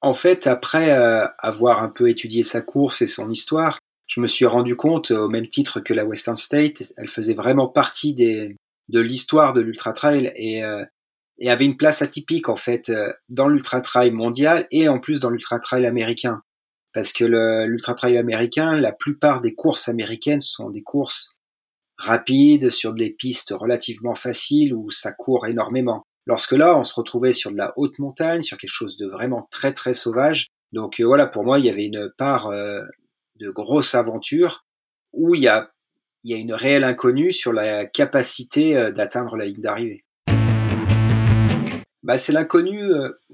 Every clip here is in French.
en fait, après euh, avoir un peu étudié sa course et son histoire, je me suis rendu compte, au même titre que la Western State, elle faisait vraiment partie des, de l'histoire de l'ultra trail et, euh, et avait une place atypique en fait euh, dans l'ultra trail mondial et en plus dans l'ultra trail américain. Parce que l'ultra trail américain, la plupart des courses américaines sont des courses rapides sur des pistes relativement faciles où ça court énormément. Lorsque là, on se retrouvait sur de la haute montagne, sur quelque chose de vraiment très très sauvage. Donc euh, voilà, pour moi, il y avait une part euh, de grosse aventure où il y a, une réelle inconnue sur la capacité euh, d'atteindre la ligne d'arrivée. Bah, c'est l'inconnu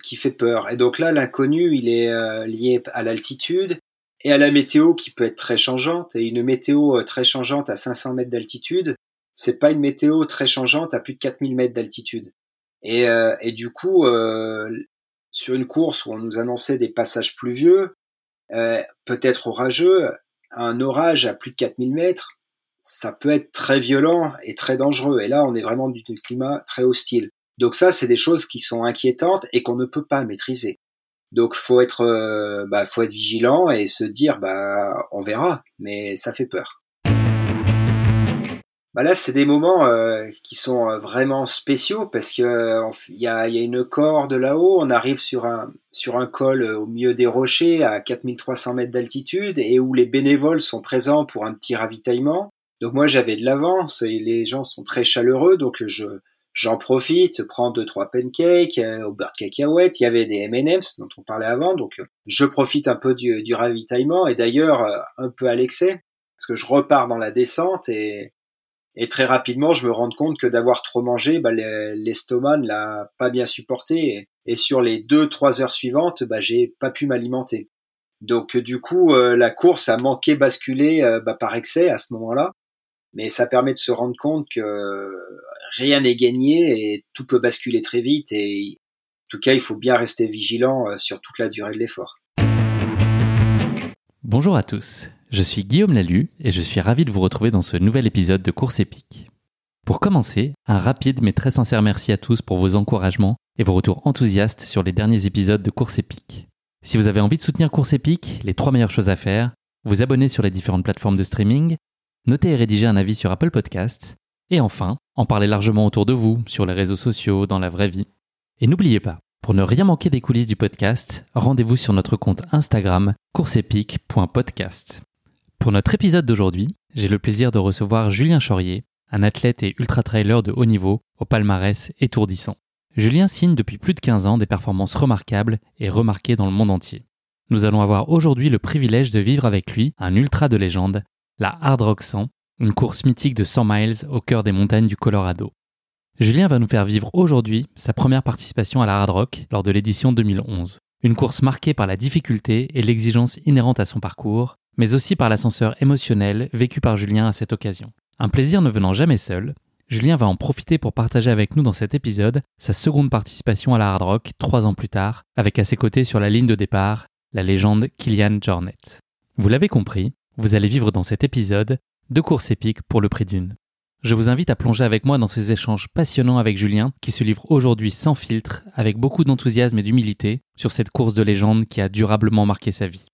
qui fait peur. Et donc là, l'inconnu, il est lié à l'altitude et à la météo qui peut être très changeante. Et une météo très changeante à 500 mètres d'altitude, c'est pas une météo très changeante à plus de 4000 mètres d'altitude. Et, euh, et du coup, euh, sur une course où on nous annonçait des passages pluvieux, euh, peut-être orageux, un orage à plus de 4000 mètres, ça peut être très violent et très dangereux. Et là, on est vraiment du climat très hostile. Donc ça, c'est des choses qui sont inquiétantes et qu'on ne peut pas maîtriser. Donc faut être, bah, faut être vigilant et se dire, bah, on verra, mais ça fait peur. Bah là, c'est des moments euh, qui sont euh, vraiment spéciaux parce que il y, a, y, a, une corde là-haut, on arrive sur un sur un col euh, au milieu des rochers à 4300 mètres d'altitude et où les bénévoles sont présents pour un petit ravitaillement. Donc moi, j'avais de l'avance et les gens sont très chaleureux, donc je j'en profite, prends deux trois pancakes au beurre de cacahuète. Il y avait des M&M's dont on parlait avant, donc je profite un peu du, du ravitaillement et d'ailleurs un peu à l'excès parce que je repars dans la descente et et très rapidement, je me rends compte que d'avoir trop mangé, bah, l'estomac ne l'a pas bien supporté. Et, sur les deux, trois heures suivantes, bah, j'ai pas pu m'alimenter. Donc du coup, euh, la course a manqué basculer euh, bah, par excès à ce moment-là. Mais ça permet de se rendre compte que rien n'est gagné et tout peut basculer très vite. Et en tout cas, il faut bien rester vigilant euh, sur toute la durée de l'effort. Bonjour à tous. Je suis Guillaume Lalu et je suis ravi de vous retrouver dans ce nouvel épisode de Course épique. Pour commencer, un rapide mais très sincère merci à tous pour vos encouragements et vos retours enthousiastes sur les derniers épisodes de Course épique. Si vous avez envie de soutenir Course épique, les trois meilleures choses à faire, vous abonner sur les différentes plateformes de streaming, noter et rédiger un avis sur Apple Podcasts, et enfin, en parler largement autour de vous, sur les réseaux sociaux, dans la vraie vie. Et n'oubliez pas, pour ne rien manquer des coulisses du podcast, rendez-vous sur notre compte Instagram courseepique.podcast. Pour notre épisode d'aujourd'hui, j'ai le plaisir de recevoir Julien Chaurier, un athlète et ultra-trailer de haut niveau au palmarès étourdissant. Julien signe depuis plus de 15 ans des performances remarquables et remarquées dans le monde entier. Nous allons avoir aujourd'hui le privilège de vivre avec lui un ultra de légende, la Hard Rock 100, une course mythique de 100 miles au cœur des montagnes du Colorado. Julien va nous faire vivre aujourd'hui sa première participation à la Hard Rock lors de l'édition 2011. Une course marquée par la difficulté et l'exigence inhérente à son parcours, mais aussi par l'ascenseur émotionnel vécu par Julien à cette occasion. Un plaisir ne venant jamais seul, Julien va en profiter pour partager avec nous dans cet épisode sa seconde participation à la Hard Rock trois ans plus tard, avec à ses côtés sur la ligne de départ la légende Kilian Jornet. Vous l'avez compris, vous allez vivre dans cet épisode deux courses épiques pour le prix d'une. Je vous invite à plonger avec moi dans ces échanges passionnants avec Julien, qui se livre aujourd'hui sans filtre, avec beaucoup d'enthousiasme et d'humilité, sur cette course de légende qui a durablement marqué sa vie.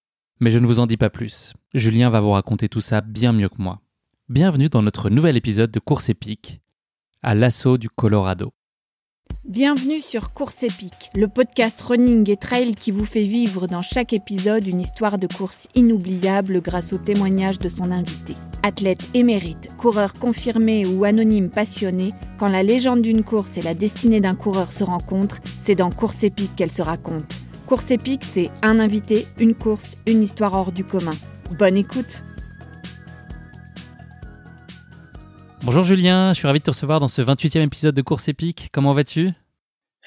Mais je ne vous en dis pas plus. Julien va vous raconter tout ça bien mieux que moi. Bienvenue dans notre nouvel épisode de Course épique, à l'assaut du Colorado. Bienvenue sur Course épique, le podcast running et trail qui vous fait vivre dans chaque épisode une histoire de course inoubliable grâce au témoignage de son invité. Athlète émérite, coureur confirmé ou anonyme passionné, quand la légende d'une course et la destinée d'un coureur se rencontrent, c'est dans Course épique qu'elle se raconte. Course épique, c'est un invité, une course, une histoire hors du commun. Bonne écoute Bonjour Julien, je suis ravi de te recevoir dans ce 28e épisode de Course épique. Comment vas-tu?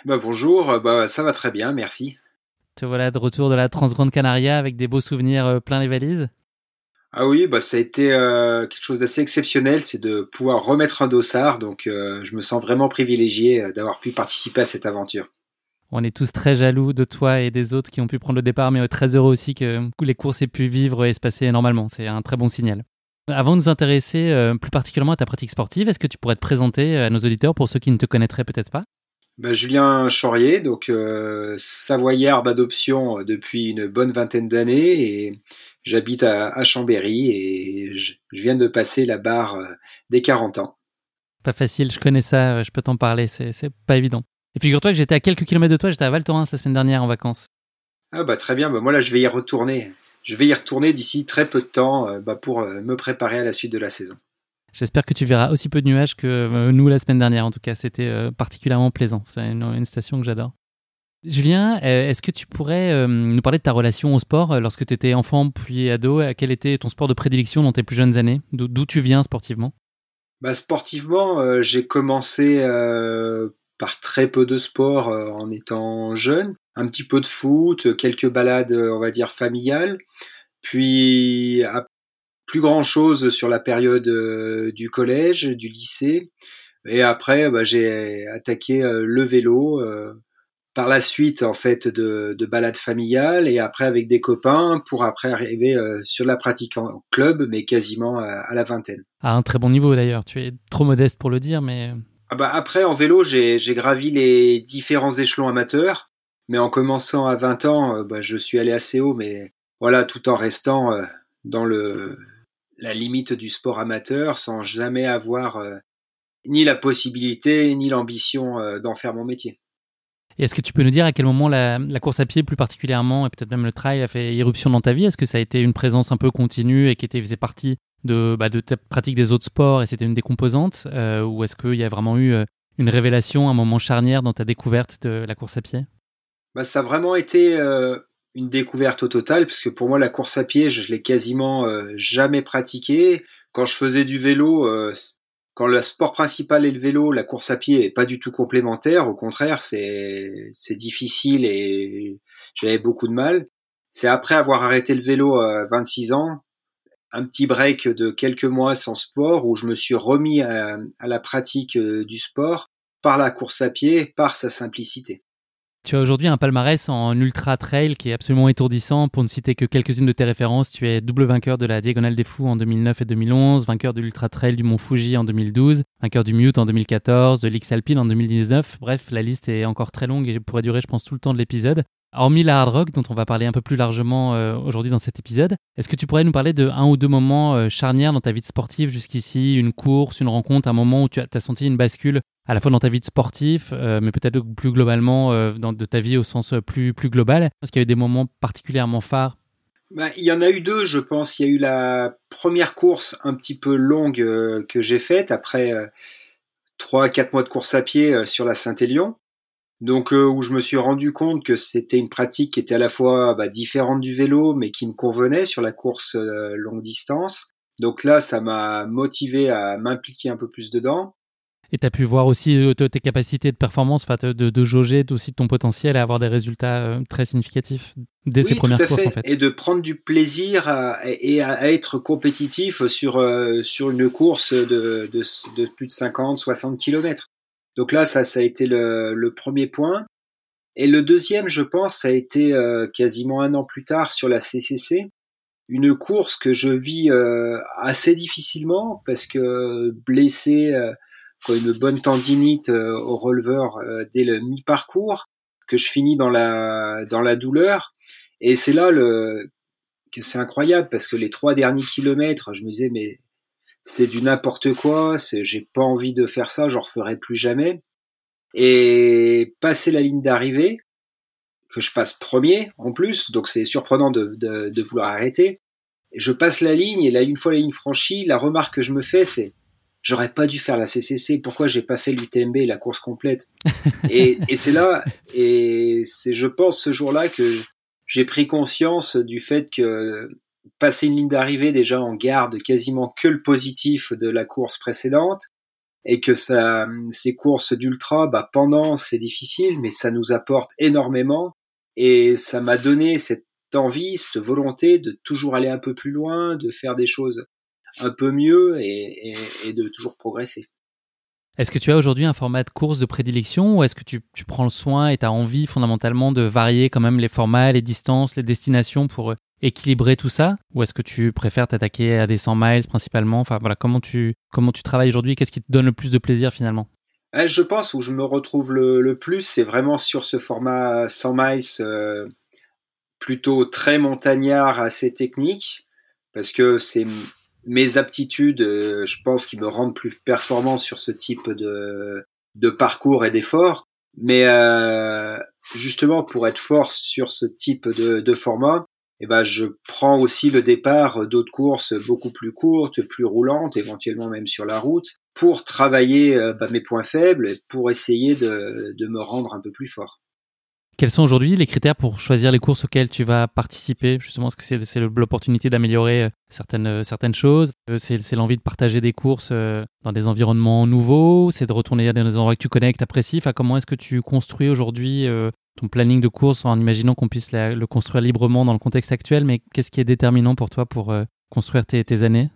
Bah Bonjour, bah, ça va très bien, merci. Te voilà de retour de la Transgrande Canaria avec des beaux souvenirs euh, plein les valises? Ah oui, bah ça a été euh, quelque chose d'assez exceptionnel, c'est de pouvoir remettre un dossard, donc euh, je me sens vraiment privilégié d'avoir pu participer à cette aventure. On est tous très jaloux de toi et des autres qui ont pu prendre le départ, mais très heureux aussi que les courses aient pu vivre et se passer normalement. C'est un très bon signal. Avant de nous intéresser euh, plus particulièrement à ta pratique sportive, est-ce que tu pourrais te présenter euh, à nos auditeurs pour ceux qui ne te connaîtraient peut-être pas? Bah, Julien Chaurier, donc euh, savoyard d'adoption depuis une bonne vingtaine d'années et j'habite à, Chambéry et je, viens de passer la barre euh, des 40 ans. Pas facile, je connais ça, je peux t'en parler, c'est pas évident. Et figure-toi que j'étais à quelques kilomètres de toi, j'étais à Val Thorens la semaine dernière en vacances. Ah bah très bien, bah, moi là je vais y retourner. Je vais y retourner d'ici très peu de temps euh, bah, pour me préparer à la suite de la saison. J'espère que tu verras aussi peu de nuages que euh, nous la semaine dernière. En tout cas, c'était euh, particulièrement plaisant. C'est une, station que j'adore. Julien, euh, est-ce que tu pourrais nous parler de ta relation au sport lorsque tu étais enfant puis ado? Quel était ton sport de prédilection dans tes plus jeunes années? D'où tu viens sportivement? Bah, Sportivement, j'ai commencé par très peu de sport en étant jeune. Un petit peu de foot, quelques balades, on va dire, familiales. Puis plus grand chose sur la période euh, du collège, du lycée. Et après, bah, j'ai attaqué euh, le vélo. Euh, par la suite, en fait, de, de balades familiales et après avec des copains pour après arriver sur la pratique en club, mais quasiment à, la vingtaine. À un très bon niveau d'ailleurs. Tu es trop modeste pour le dire, mais. Ah bah après, en vélo, j'ai gravi les différents échelons amateurs, mais en commençant à 20 ans, bah, je suis allé assez haut, mais voilà, tout en restant dans le la limite du sport amateur sans jamais avoir euh, ni la possibilité ni l'ambition euh, d'en faire mon métier. Est-ce que tu peux nous dire à quel moment la, course à pied plus particulièrement et peut-être même le trail a fait irruption dans ta vie? Est-ce que ça a été une présence un peu continue et qui faisait partie de, bah, de ta pratique des autres sports et c'était une des composantes euh, Ou est-ce qu'il y a vraiment eu une révélation, un moment charnière dans ta découverte de la course à pied? Bah, Ça a vraiment été une découverte au total, parce que pour moi la course à pied, je, l'ai quasiment euh, jamais pratiqué. Quand je faisais du vélo, euh, quand le sport principal est le vélo, la course à pied est pas du tout complémentaire. Au contraire, c'est difficile et j'avais beaucoup de mal. C'est après avoir arrêté le vélo à 26 ans, un petit break de quelques mois sans sport, où je me suis remis à la pratique euh, du sport par la course à pied, par sa simplicité. Tu as aujourd'hui un palmarès en ultra trail qui est absolument étourdissant. Pour ne citer que quelques-unes de tes références, tu es double vainqueur de la Diagonale des Fous en 2009 et 2011, vainqueur de l'ultra trail du Mont Fuji en 2012, vainqueur du Mute en 2014, de l'X Alpine en 2019. Bref, la liste est encore très longue et pourrait durer, je pense, tout le temps de l'épisode. Hormis la hard rock, dont on va parler un peu plus largement euh, aujourd'hui dans cet épisode, est-ce que tu pourrais nous parler de un ou deux moments euh, charnières dans ta vie sportive jusqu'ici, une course, une rencontre, un moment où tu as, senti une bascule à la fois dans ta vie de sportif, euh, mais peut-être plus globalement dans, de ta vie au sens plus, plus global? Est-ce qu'il y a eu des moments particulièrement phares bah, il y en a eu deux, je pense. Il y a eu la première course un petit peu longue que j'ai faite après trois, quatre mois de course à pied sur la Saint-Élion. Donc euh, où je me suis rendu compte que c'était une pratique qui était à la fois bah, différente du vélo, mais qui me convenait sur la course euh, longue distance. Donc là, ça m'a motivé à m'impliquer un peu plus dedans. Et tu as pu voir aussi euh, tes capacités de performance, de, de jauger aussi ton potentiel à avoir des résultats très significatifs dès ces premières courses. En fait. Et de prendre du plaisir et à, être compétitif sur, sur une course de, de, de plus de 50, 60 kilomètres. Donc là, ça, ça a été le, premier point. Et le deuxième, je pense, ça a été euh, quasiment un an plus tard sur la CCC, une course que je vis euh, assez difficilement parce que blessé, euh, une bonne tendinite au releveur dès le mi-parcours, que je finis dans la dans la douleur. Et c'est là le que c'est incroyable parce que les trois derniers kilomètres, je me disais mais c'est du n'importe quoi, j'ai pas envie de faire ça, j'en referai plus jamais. Et passer la ligne d'arrivée, que je passe premier en plus, donc c'est surprenant de, de, vouloir arrêter. Et je passe la ligne et là une fois la ligne franchie, la remarque que je me fais c'est j'aurais pas dû faire la CCC, pourquoi j'ai pas fait l'UTMB, la course complète? Et, et c'est là, et c'est je pense ce jour-là que j'ai pris conscience du fait que passer une ligne d'arrivée déjà en garde quasiment que le positif de la course précédente et que ces courses d'ultra, bah pendant c'est difficile, mais ça nous apporte énormément et ça m'a donné cette envie, cette volonté de toujours aller un peu plus loin, de faire des choses un peu mieux et, de toujours progresser. Est-ce que tu as aujourd'hui un format de course de prédilection ou est-ce que tu, tu, prends le soin et tu as envie fondamentalement de varier quand même les formats, les distances, les destinations pour équilibrer tout ça Ou est-ce que tu préfères t'attaquer à des 100 miles principalement? Enfin voilà, comment tu, comment tu travailles aujourd'hui? Qu'est-ce qui te donne le plus de plaisir finalement? Je pense où je me retrouve le, plus, c'est vraiment sur ce format 100 miles, plutôt très montagnard, assez technique, parce que c'est mes aptitudes, je pense, qui me rendent plus performant sur ce type de, de parcours et d'efforts. Mais euh, justement, pour être fort sur ce type de, de format, eh ben, je prends aussi le départ d'autres courses beaucoup plus courtes, plus roulantes, éventuellement même sur la route, pour travailler euh, bah, mes points faibles, pour essayer de, de me rendre un peu plus fort. Quels sont aujourd'hui les critères pour choisir les courses auxquelles tu vas participer? Justement, est-ce que c'est l'opportunité d'améliorer euh, certaines, euh, certaines choses? C'est l'envie de partager des courses dans des environnements nouveaux? C'est de retourner dans des endroits que tu connais, que tu apprécies Comment est-ce que tu construis aujourd'hui ton planning de course en imaginant qu'on puisse le construire librement dans le contexte actuel, mais qu'est-ce qui est déterminant pour toi pour euh, construire tes, années?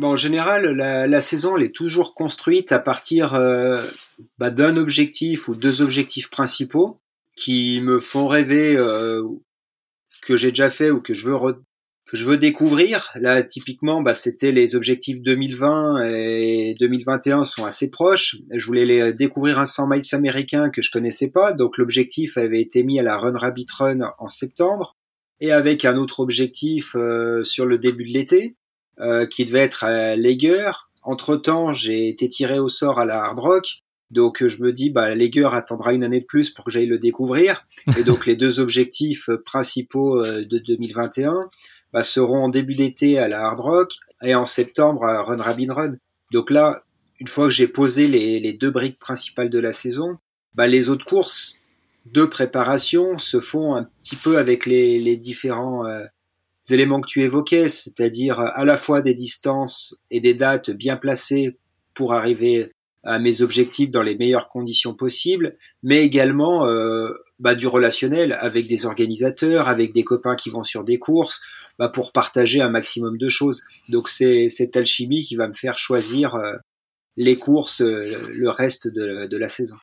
En général, la, saison elle est toujours construite à partir euh, bah, d'un objectif ou deux objectifs principaux qui me font rêver, euh, que j'ai déjà fait ou que je veux que je veux découvrir. Là, typiquement, bah, c'était les objectifs 2020 et 2021 sont assez proches. Je voulais les découvrir un 100 miles américain que je connaissais pas. Donc, l'objectif avait été mis à la Run Rabbit Run en septembre et avec un autre objectif euh, sur le début de l'été euh, qui devait être à Lager. Entre temps, j'ai été tiré au sort à la Hard Rock. Donc je me dis, bah, Lager attendra une année de plus pour que j'aille le découvrir. Et donc les deux objectifs principaux euh, de 2021, bah, seront en début d'été à la Hard Rock et en septembre à Run Rabin Run. Donc là, une fois que j'ai posé les, deux briques principales de la saison, bah, les autres courses de préparation se font un petit peu avec les, différents euh, éléments que tu évoquais, c'est-à-dire à la fois des distances et des dates bien placées pour arriver à mes objectifs dans les meilleures conditions possibles, mais également euh, bah, du relationnel avec des organisateurs, avec des copains qui vont sur des courses, bah, pour partager un maximum de choses. Donc c'est cette alchimie qui va me faire choisir euh, les courses euh, le reste de, la saison.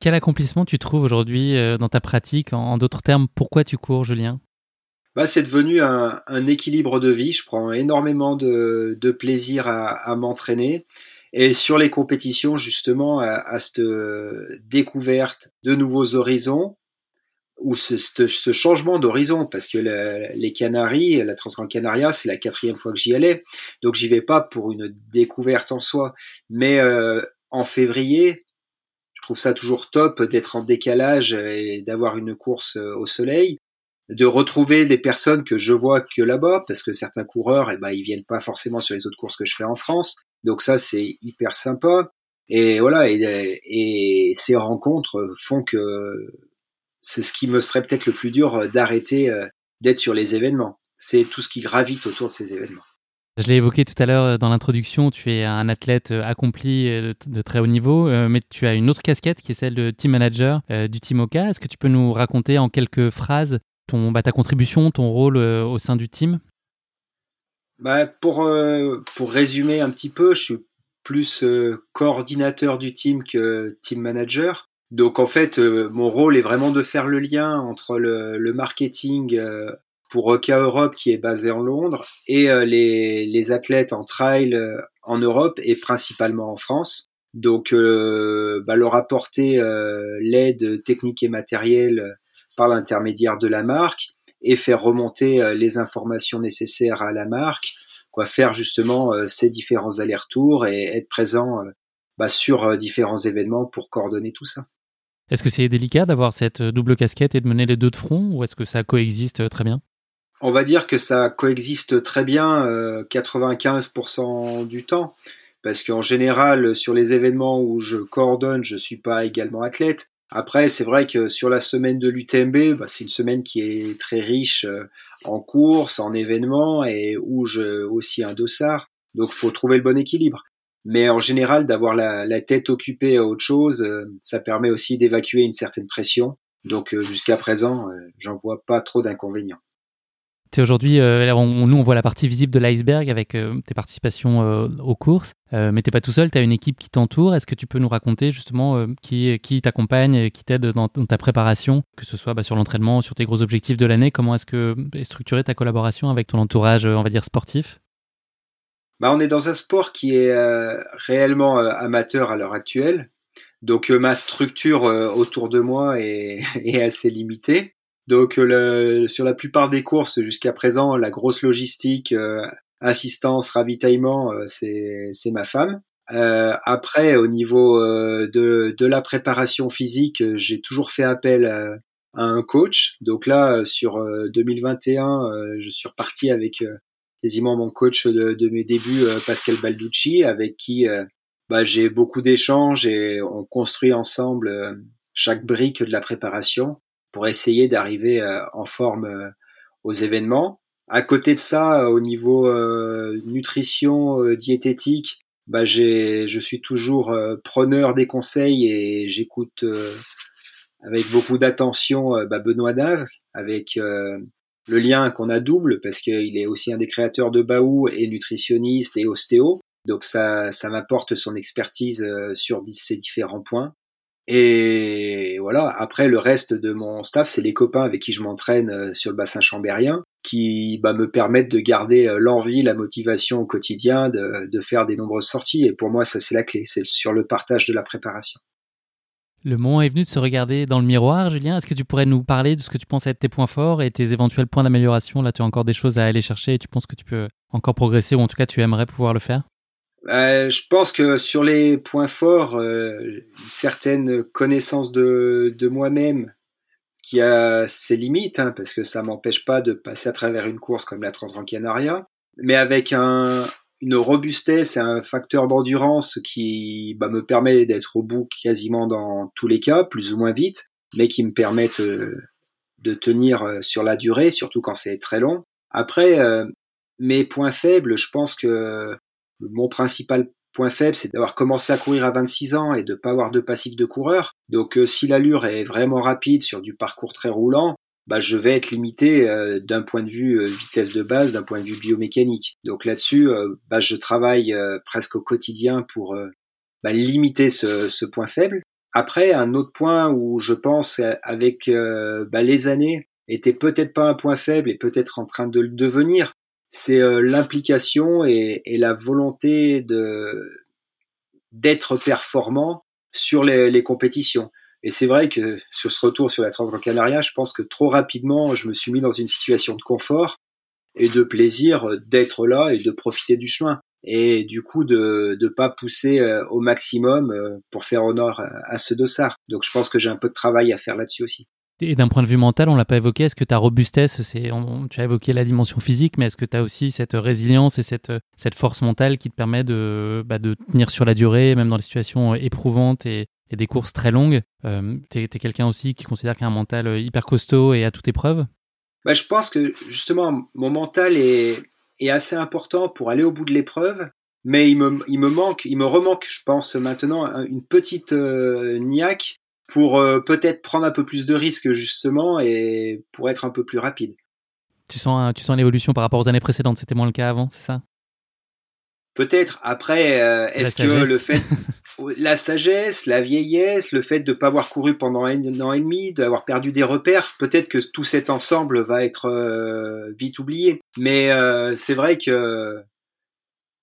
Quel accomplissement tu trouves aujourd'hui dans ta pratique? En, d'autres termes, pourquoi tu cours, Julien? Bah, c'est devenu un, équilibre de vie. Je prends énormément de, plaisir à, m'entraîner. Et sur les compétitions, justement, à, cette découverte de nouveaux horizons, ou ce, ce, changement d'horizon, parce que les Canaries, la Transgrande Canaria, c'est la quatrième fois que j'y allais, donc j'y vais pas pour une découverte en soi, mais euh, en février, je trouve ça toujours top d'être en décalage et d'avoir une course euh, au soleil, de retrouver des personnes que je vois que là-bas, parce que certains coureurs, eh ben, ils viennent pas forcément sur les autres courses que je fais en France, donc ça c'est hyper sympa. Et voilà, et, ces rencontres font que c'est ce qui me serait peut-être le plus dur euh, d'arrêter euh, d'être sur les événements. C'est tout ce qui gravite autour de ces événements. Je l'ai évoqué tout à l'heure euh, dans l'introduction, tu es un athlète accompli de, très haut niveau, mais tu as une autre casquette qui est celle de team manager du Team Oka. Est-ce que tu peux nous raconter en quelques phrases ton, bah, ta contribution, ton rôle au sein du team? Bah, pour, pour résumer un petit peu, je suis plus coordinateur du team que team manager. Donc en fait, euh, mon rôle est vraiment de faire le lien entre le, marketing euh, pour Oka Europe qui est basé en Londres et euh, les, athlètes en trail en Europe et principalement en France. Donc bah, leur apporter l'aide technique et matérielle par l'intermédiaire de la marque et faire remonter les informations nécessaires à la marque, quoi faire justement ces différents allers-retours et être présent bah, sur différents événements pour coordonner tout ça. Est-ce que c'est délicat d'avoir cette euh, double casquette et de mener les deux de front ou est-ce que ça coexiste euh, très bien? On va dire que ça coexiste très bien 95% euh, du temps parce qu'en général sur les événements où je coordonne, je suis pas également athlète. Après, c'est vrai que sur la semaine de l'UTMB, bah, c'est une semaine qui est très riche en courses, en événements et où je aussi un dossard. Donc, faut trouver le bon équilibre. Mais en général, d'avoir la, tête occupée à autre chose, euh, ça permet aussi d'évacuer une certaine pression. Donc euh, jusqu'à présent, euh, j'en vois pas trop d'inconvénients. Aujourd'hui, nous on voit la partie visible de l'iceberg avec tes participations aux courses, mais t'es pas tout seul, tu as une équipe qui t'entoure. Est-ce que tu peux nous raconter justement qui, t'accompagne, qui t'aide dans, ta préparation, que ce soit bah, sur l'entraînement, sur tes gros objectifs de l'année? Comment est-ce que est structurée ta collaboration avec ton entourage, on va dire sportif? Bah, on est dans un sport qui est euh, réellement euh, amateur à l'heure actuelle. Donc ma structure autour de moi est assez limitée. Donc le, sur la plupart des courses jusqu'à présent, la grosse logistique, assistance, ravitaillement, c'est c'est ma femme. Euh, après, au niveau euh, de, de, la préparation physique, j'ai toujours fait appel à, un coach. Donc là, sur 2021, euh, je suis reparti avec quasiment mon coach de, de mes débuts, Pascal Balducci, avec qui bah, j'ai beaucoup d'échanges et on construit ensemble chaque brique de la préparation pour essayer d'arriver en forme aux événements. À côté de ça, au niveau nutrition, diététique, bah je suis toujours euh, preneur des conseils et j'écoute euh, avec beaucoup d'attention euh, bah Benoît Dave, avec le lien qu'on a double parce qu'il est aussi un des créateurs de Baou et nutritionniste et ostéo. Donc ça, ça m'apporte son expertise sur ces différents points. Et voilà, après le reste de mon staff, c'est les copains avec qui je m'entraîne sur le bassin chambérien qui bah, me permettent de garder euh, l'envie, la motivation au quotidien, de, de, faire des nombreuses sorties. Et pour moi, ça c'est la clé, c'est sur le partage de la préparation. Le moment est venu de se regarder dans le miroir, Julien. Est-ce que tu pourrais nous parler de ce que tu penses être tes points forts et tes éventuels points d'amélioration? Là, tu as encore des choses à aller chercher et tu penses que tu peux encore progresser ou en tout cas tu aimerais pouvoir le faire? Euh, je pense que sur les points forts, euh, une certaine connaissance de, de moi-même, qui a ses limites, hein, parce que ça m'empêche pas de passer à travers une course comme la Transgran Canaria, mais avec un, une robustesse et un facteur d'endurance qui bah, me permet d'être au bout quasiment dans tous les cas, plus ou moins vite, mais qui me permettent euh, de tenir euh, sur la durée, surtout quand c'est très long. Après, mes points faibles, je pense que mon principal point faible, c'est d'avoir commencé à courir à 26 ans et de pas avoir de passif de coureur. Donc euh, si l'allure est vraiment rapide sur du parcours très roulant, bah, je vais être limité euh, d'un point de vue euh, vitesse de base, d'un point de vue biomécanique. Donc là-dessus, bah, je travaille presque au quotidien pour bah, limiter ce, ce, point faible. Après, un autre point où je pense avec bah, les années était peut-être pas un point faible et peut-être en train de le devenir, c'est euh, l'implication et, la volonté de d'être performant sur les, compétitions. Et c'est vrai que sur ce retour sur la Transgran je pense que trop rapidement, je me suis mis dans une situation de confort et de plaisir d'être là et de profiter du chemin. Et du coup, de ne pas pousser euh, au maximum euh, pour faire honneur à ce dossard. Donc je pense que j'ai un peu de travail à faire là-dessus aussi. Et d'un point de vue mental, on l'a pas évoqué, est-ce que ta robustesse, c'est, tu as évoqué la dimension physique, mais est-ce que tu as aussi cette résilience et cette, cette force mentale qui te permet de, bah, de tenir sur la durée, même dans les situations éprouvantes et, des courses très longues? Euh, Tu es, quelqu'un aussi qui considère qu'il a un mental hyper costaud et à toute épreuve? Bah, Je pense que justement, mon mental est, est assez important pour aller au bout de l'épreuve, mais il me, il me manque, il me remanque, je pense maintenant, une petite euh, niaque pour euh, peut-être prendre un peu plus de risques justement et pour être un peu plus rapide. Tu sens, tu sens l'évolution par rapport aux années précédentes, c'était moins le cas avant, c'est ça? Peut-être. Après, euh, est-ce que le fait, la sagesse, la vieillesse, le fait de ne pas avoir couru pendant un an et demi, d'avoir perdu des repères, peut-être que tout cet ensemble va être euh, vite oublié. Mais c'est vrai que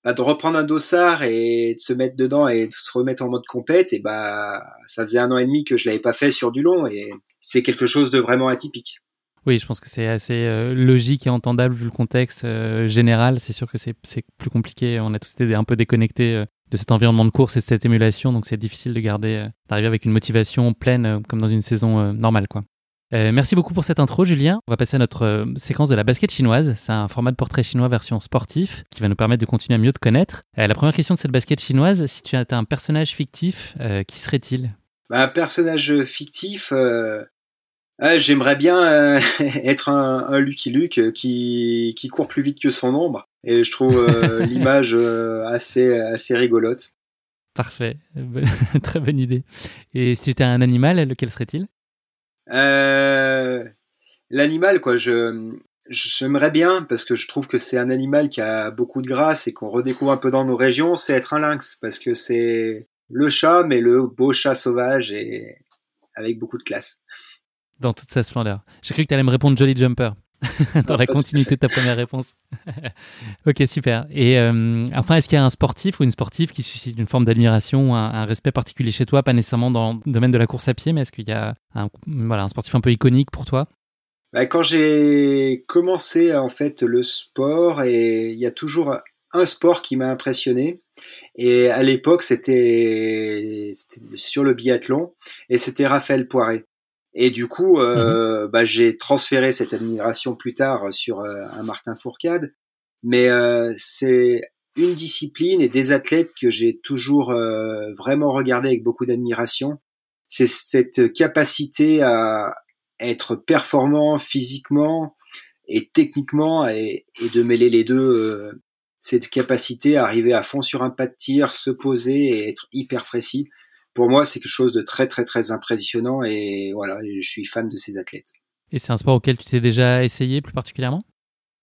bah, de reprendre un dossard et de se mettre dedans et de se remettre en mode compète, et bah ça faisait un an et demi que je l'avais pas fait sur du long et c'est quelque chose de vraiment atypique. Oui, je pense que c'est assez euh, logique et entendable vu le contexte euh, général. C'est sûr que c'est plus compliqué. On a tous été un peu déconnectés euh, de cet environnement de course et de cette émulation, donc c'est difficile de garder, d'arriver avec une motivation pleine comme dans une saison normale, quoi. Euh, merci beaucoup pour cette intro, Julien. On va passer à notre euh, séquence de la basket chinoise. C'est un format de portrait chinois version sportif qui va nous permettre de continuer à mieux te connaître. Euh, la première question de cette basket chinoise, si tu as un personnage fictif, qui serait-il? Bah, Un personnage fictif, j'aimerais bien être un, Lucky Luke qui, qui court plus vite que son ombre. Et je trouve l'image assez, assez rigolote. Parfait, très bonne idée. Et si tu étais un animal, lequel serait-il? Euh, L'animal, quoi, je j'aimerais bien parce que je trouve que c'est un animal qui a beaucoup de grâce et qu'on redécouvre un peu dans nos régions, c'est être un lynx parce que c'est le chat, mais le beau chat sauvage et avec beaucoup de classe. Dans toute sa splendeur. J'ai cru que tu allais me répondre Jolly Jumper. dans la continuité de ta première réponse. ok, super. Et euh, enfin, est-ce qu'il y a un sportif ou une sportive qui suscite une forme d'admiration ou un, respect particulier chez toi, pas nécessairement dans le domaine de la course à pied, mais est-ce qu'il y a un, voilà, un sportif un peu iconique pour toi? Bah, Quand j'ai commencé en fait le sport, et il y a toujours un sport qui m'a impressionné. Et à l'époque, c'était sur le biathlon, et c'était Raphaël Poiré. Et du coup, euh, mmh bah, j'ai transféré cette admiration plus tard sur euh, un Martin Fourcade. Mais euh, c'est une discipline et des athlètes que j'ai toujours euh, vraiment regardé avec beaucoup d'admiration. C'est cette capacité à être performant physiquement et techniquement et, et de mêler les deux. cette capacité à arriver à fond sur un pas de tir, se poser et être hyper précis pour moi, c'est quelque chose de très, très, très impressionnant et voilà, je suis fan de ces athlètes. Et c'est un sport auquel tu t'es déjà essayé plus particulièrement?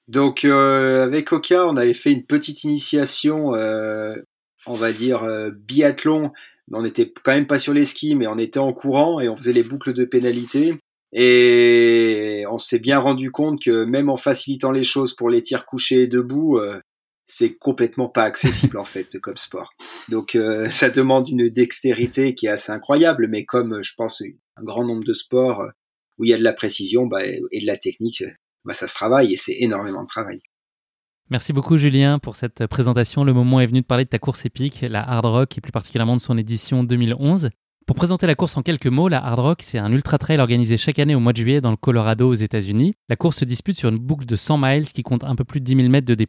Donc, euh, avec Oka, on avait fait une petite initiation, euh, on va dire euh, biathlon. On n'était quand même pas sur les skis, mais on était en courant et on faisait les boucles de pénalité. Et on s'est bien rendu compte que même en facilitant les choses pour les tirs couchés et debout, c'est complètement pas accessible en fait comme sport. Donc euh, ça demande une dextérité qui est assez incroyable, mais comme euh, je pense un grand nombre de sports euh, où il y a de la précision bah, et de la technique, bah, ça se travaille et c'est énormément de travail. Merci beaucoup Julien pour cette présentation. Le moment est venu de parler de ta course épique, la Hard Rock, et plus particulièrement de son édition 2011. Pour présenter la course en quelques mots, la Hard Rock, c'est un ultra trail organisé chaque année au mois de juillet dans le Colorado aux États-Unis. La course se dispute sur une boucle de 100 miles qui compte un peu plus de 10 000 mètres de D+.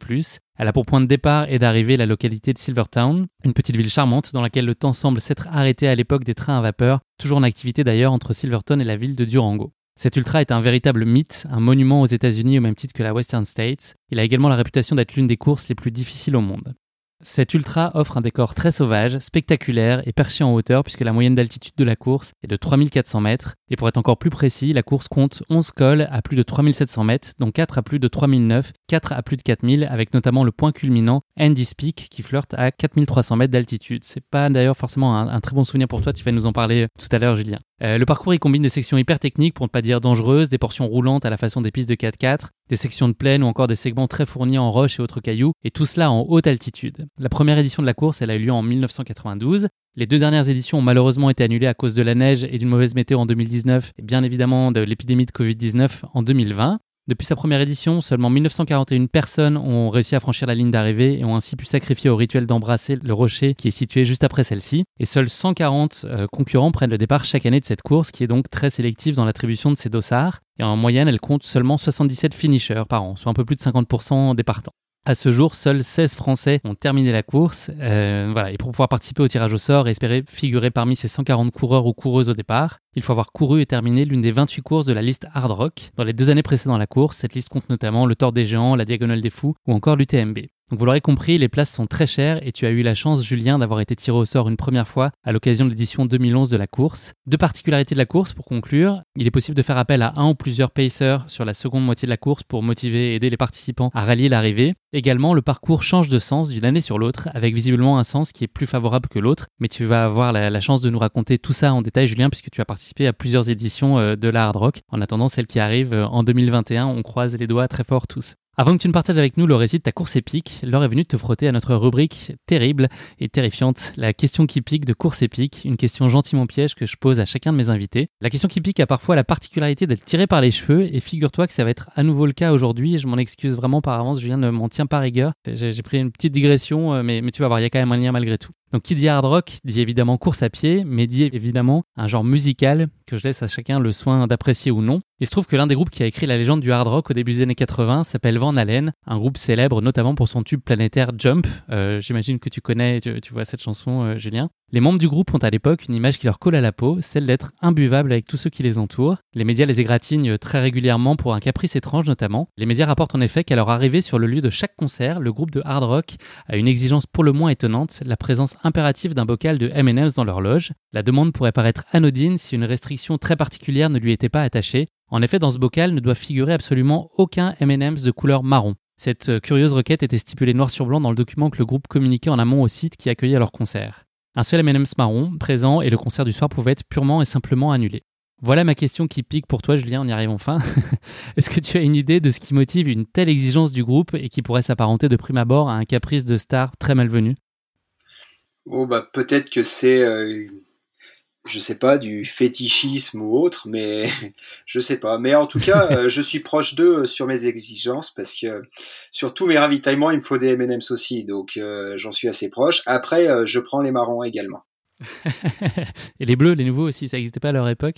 Elle a pour point de départ et d'arrivée la localité de Silvertown, une petite ville charmante dans laquelle le temps semble s'être arrêté à l'époque des trains à vapeur, toujours en activité d'ailleurs entre Silverton et la ville de Durango. Cet ultra est un véritable mythe, un monument aux États-Unis au même titre que la Western States. Il a également la réputation d'être l'une des courses les plus difficiles au monde. Cet ultra offre un décor très sauvage, spectaculaire et perché en hauteur puisque la moyenne d'altitude de la course est de 3400 mètres. Et pour être encore plus précis, la course compte 11 cols à plus de 3700 mètres, dont 4 à plus de 3009, 4 à plus de 4000 avec notamment le point culminant Andy's Peak qui flirte à 4300 mètres d'altitude. C'est pas d'ailleurs forcément un, très bon souvenir pour toi, tu vas nous en parler tout à l'heure Julien. Euh, le parcours il combine des sections hyper techniques pour ne pas dire dangereuses, des portions roulantes à la façon des pistes de 4x4, des sections de plaine ou encore des segments très fournis en roches et autres cailloux, et tout cela en haute altitude. La première édition de la course, elle a eu lieu en 1992. Les deux dernières éditions ont malheureusement été annulées à cause de la neige et d'une mauvaise météo en 2019, et bien évidemment de l'épidémie de Covid-19 en 2020. Depuis sa première édition, seulement 1941 personnes ont réussi à franchir la ligne d'arrivée et ont ainsi pu sacrifier au rituel d'embrasser le rocher qui est situé juste après celle-ci. Et seuls 140 euh, concurrents prennent le départ chaque année de cette course qui est donc très sélective dans l'attribution de ses dossards. Et en moyenne, elle compte seulement 77 finishers par an, soit un peu plus de 50% des partants. À ce jour, seuls 16 Français ont terminé la course. Euh, voilà. Et pour pouvoir participer au tirage au sort et espérer figurer parmi ces 140 coureurs ou coureuses au départ, il faut avoir couru et terminé l'une des 28 courses de la liste Hard Rock. Dans les deux années précédant la course, cette liste compte notamment le Tour des Géants, la Diagonale des Fous ou encore l'UTMB. Donc vous l'aurez compris, les places sont très chères et tu as eu la chance, Julien, d'avoir été tiré au sort une première fois à l'occasion de l'édition 2011 de la course. Deux particularités de la course pour conclure. Il est possible de faire appel à un ou plusieurs pacers sur la seconde moitié de la course pour motiver et aider les participants à rallier l'arrivée. Également, le parcours change de sens d'une année sur l'autre, avec visiblement un sens qui est plus favorable que l'autre. Mais tu vas avoir la, chance de nous raconter tout ça en détail, Julien, puisque tu as participé à plusieurs éditions euh, de la Hard Rock. En attendant celle qui arrive euh, en 2021, on croise les doigts très fort tous. Avant que tu ne partages avec nous le récit de ta course épique, l'heure est venue de te frotter à notre rubrique terrible et terrifiante, la question qui pique de course épique, une question gentiment piège que je pose à chacun de mes invités. La question qui pique a parfois la particularité d'être tirée par les cheveux et figure-toi que ça va être à nouveau le cas aujourd'hui. Je m'en excuse vraiment par avance, Julien ne m'en tient pas rigueur. J'ai pris une petite digression, euh, mais, mais tu vas voir, il y a quand même un lien malgré tout. Donc qui dit hard rock dit évidemment course à pied, mais dit évidemment un genre musical que je laisse à chacun le soin d'apprécier ou non. Il se trouve que l'un des groupes qui a écrit la légende du hard rock au début des années 80 s'appelle Van Halen, un groupe célèbre notamment pour son tube planétaire Jump. Euh, j'imagine que tu connais, tu, vois cette chanson, euh, Julien. Les membres du groupe ont à l'époque une image qui leur colle à la peau, celle d'être imbuvables avec tous ceux qui les entourent. Les médias les égratignent très régulièrement pour un caprice étrange notamment. Les médias rapportent en effet qu'à leur arrivée sur le lieu de chaque concert, le groupe de hard rock a une exigence pour le moins étonnante, la présence impérative d'un bocal de M&M's dans leur loge. La demande pourrait paraître anodine si une restriction très particulière ne lui était pas attachée. En effet, dans ce bocal ne doit figurer absolument aucun M&M's de couleur marron. Cette curieuse requête était stipulée noir sur blanc dans le document que le groupe communiquait en amont au site qui accueillait leur concert. Un seul M&M's marron présent et le concert du soir pouvait être purement et simplement annulé. Voilà ma question qui pique pour toi, Julien, on y arrive enfin. Est-ce que tu as une idée de ce qui motive une telle exigence du groupe et qui pourrait s'apparenter de prime abord à un caprice de star très malvenu? Oh bah peut-être que c'est euh, je sais pas, du fétichisme ou autre, mais je sais pas. Mais en tout cas, euh, je suis proche d'eux sur mes exigences parce que sur tous mes ravitaillements, il me faut des M&M's aussi, donc euh, j'en suis assez proche. Après, euh, je prends les marrons également. Et les bleus, les nouveaux aussi, ça n'existait pas à leur époque.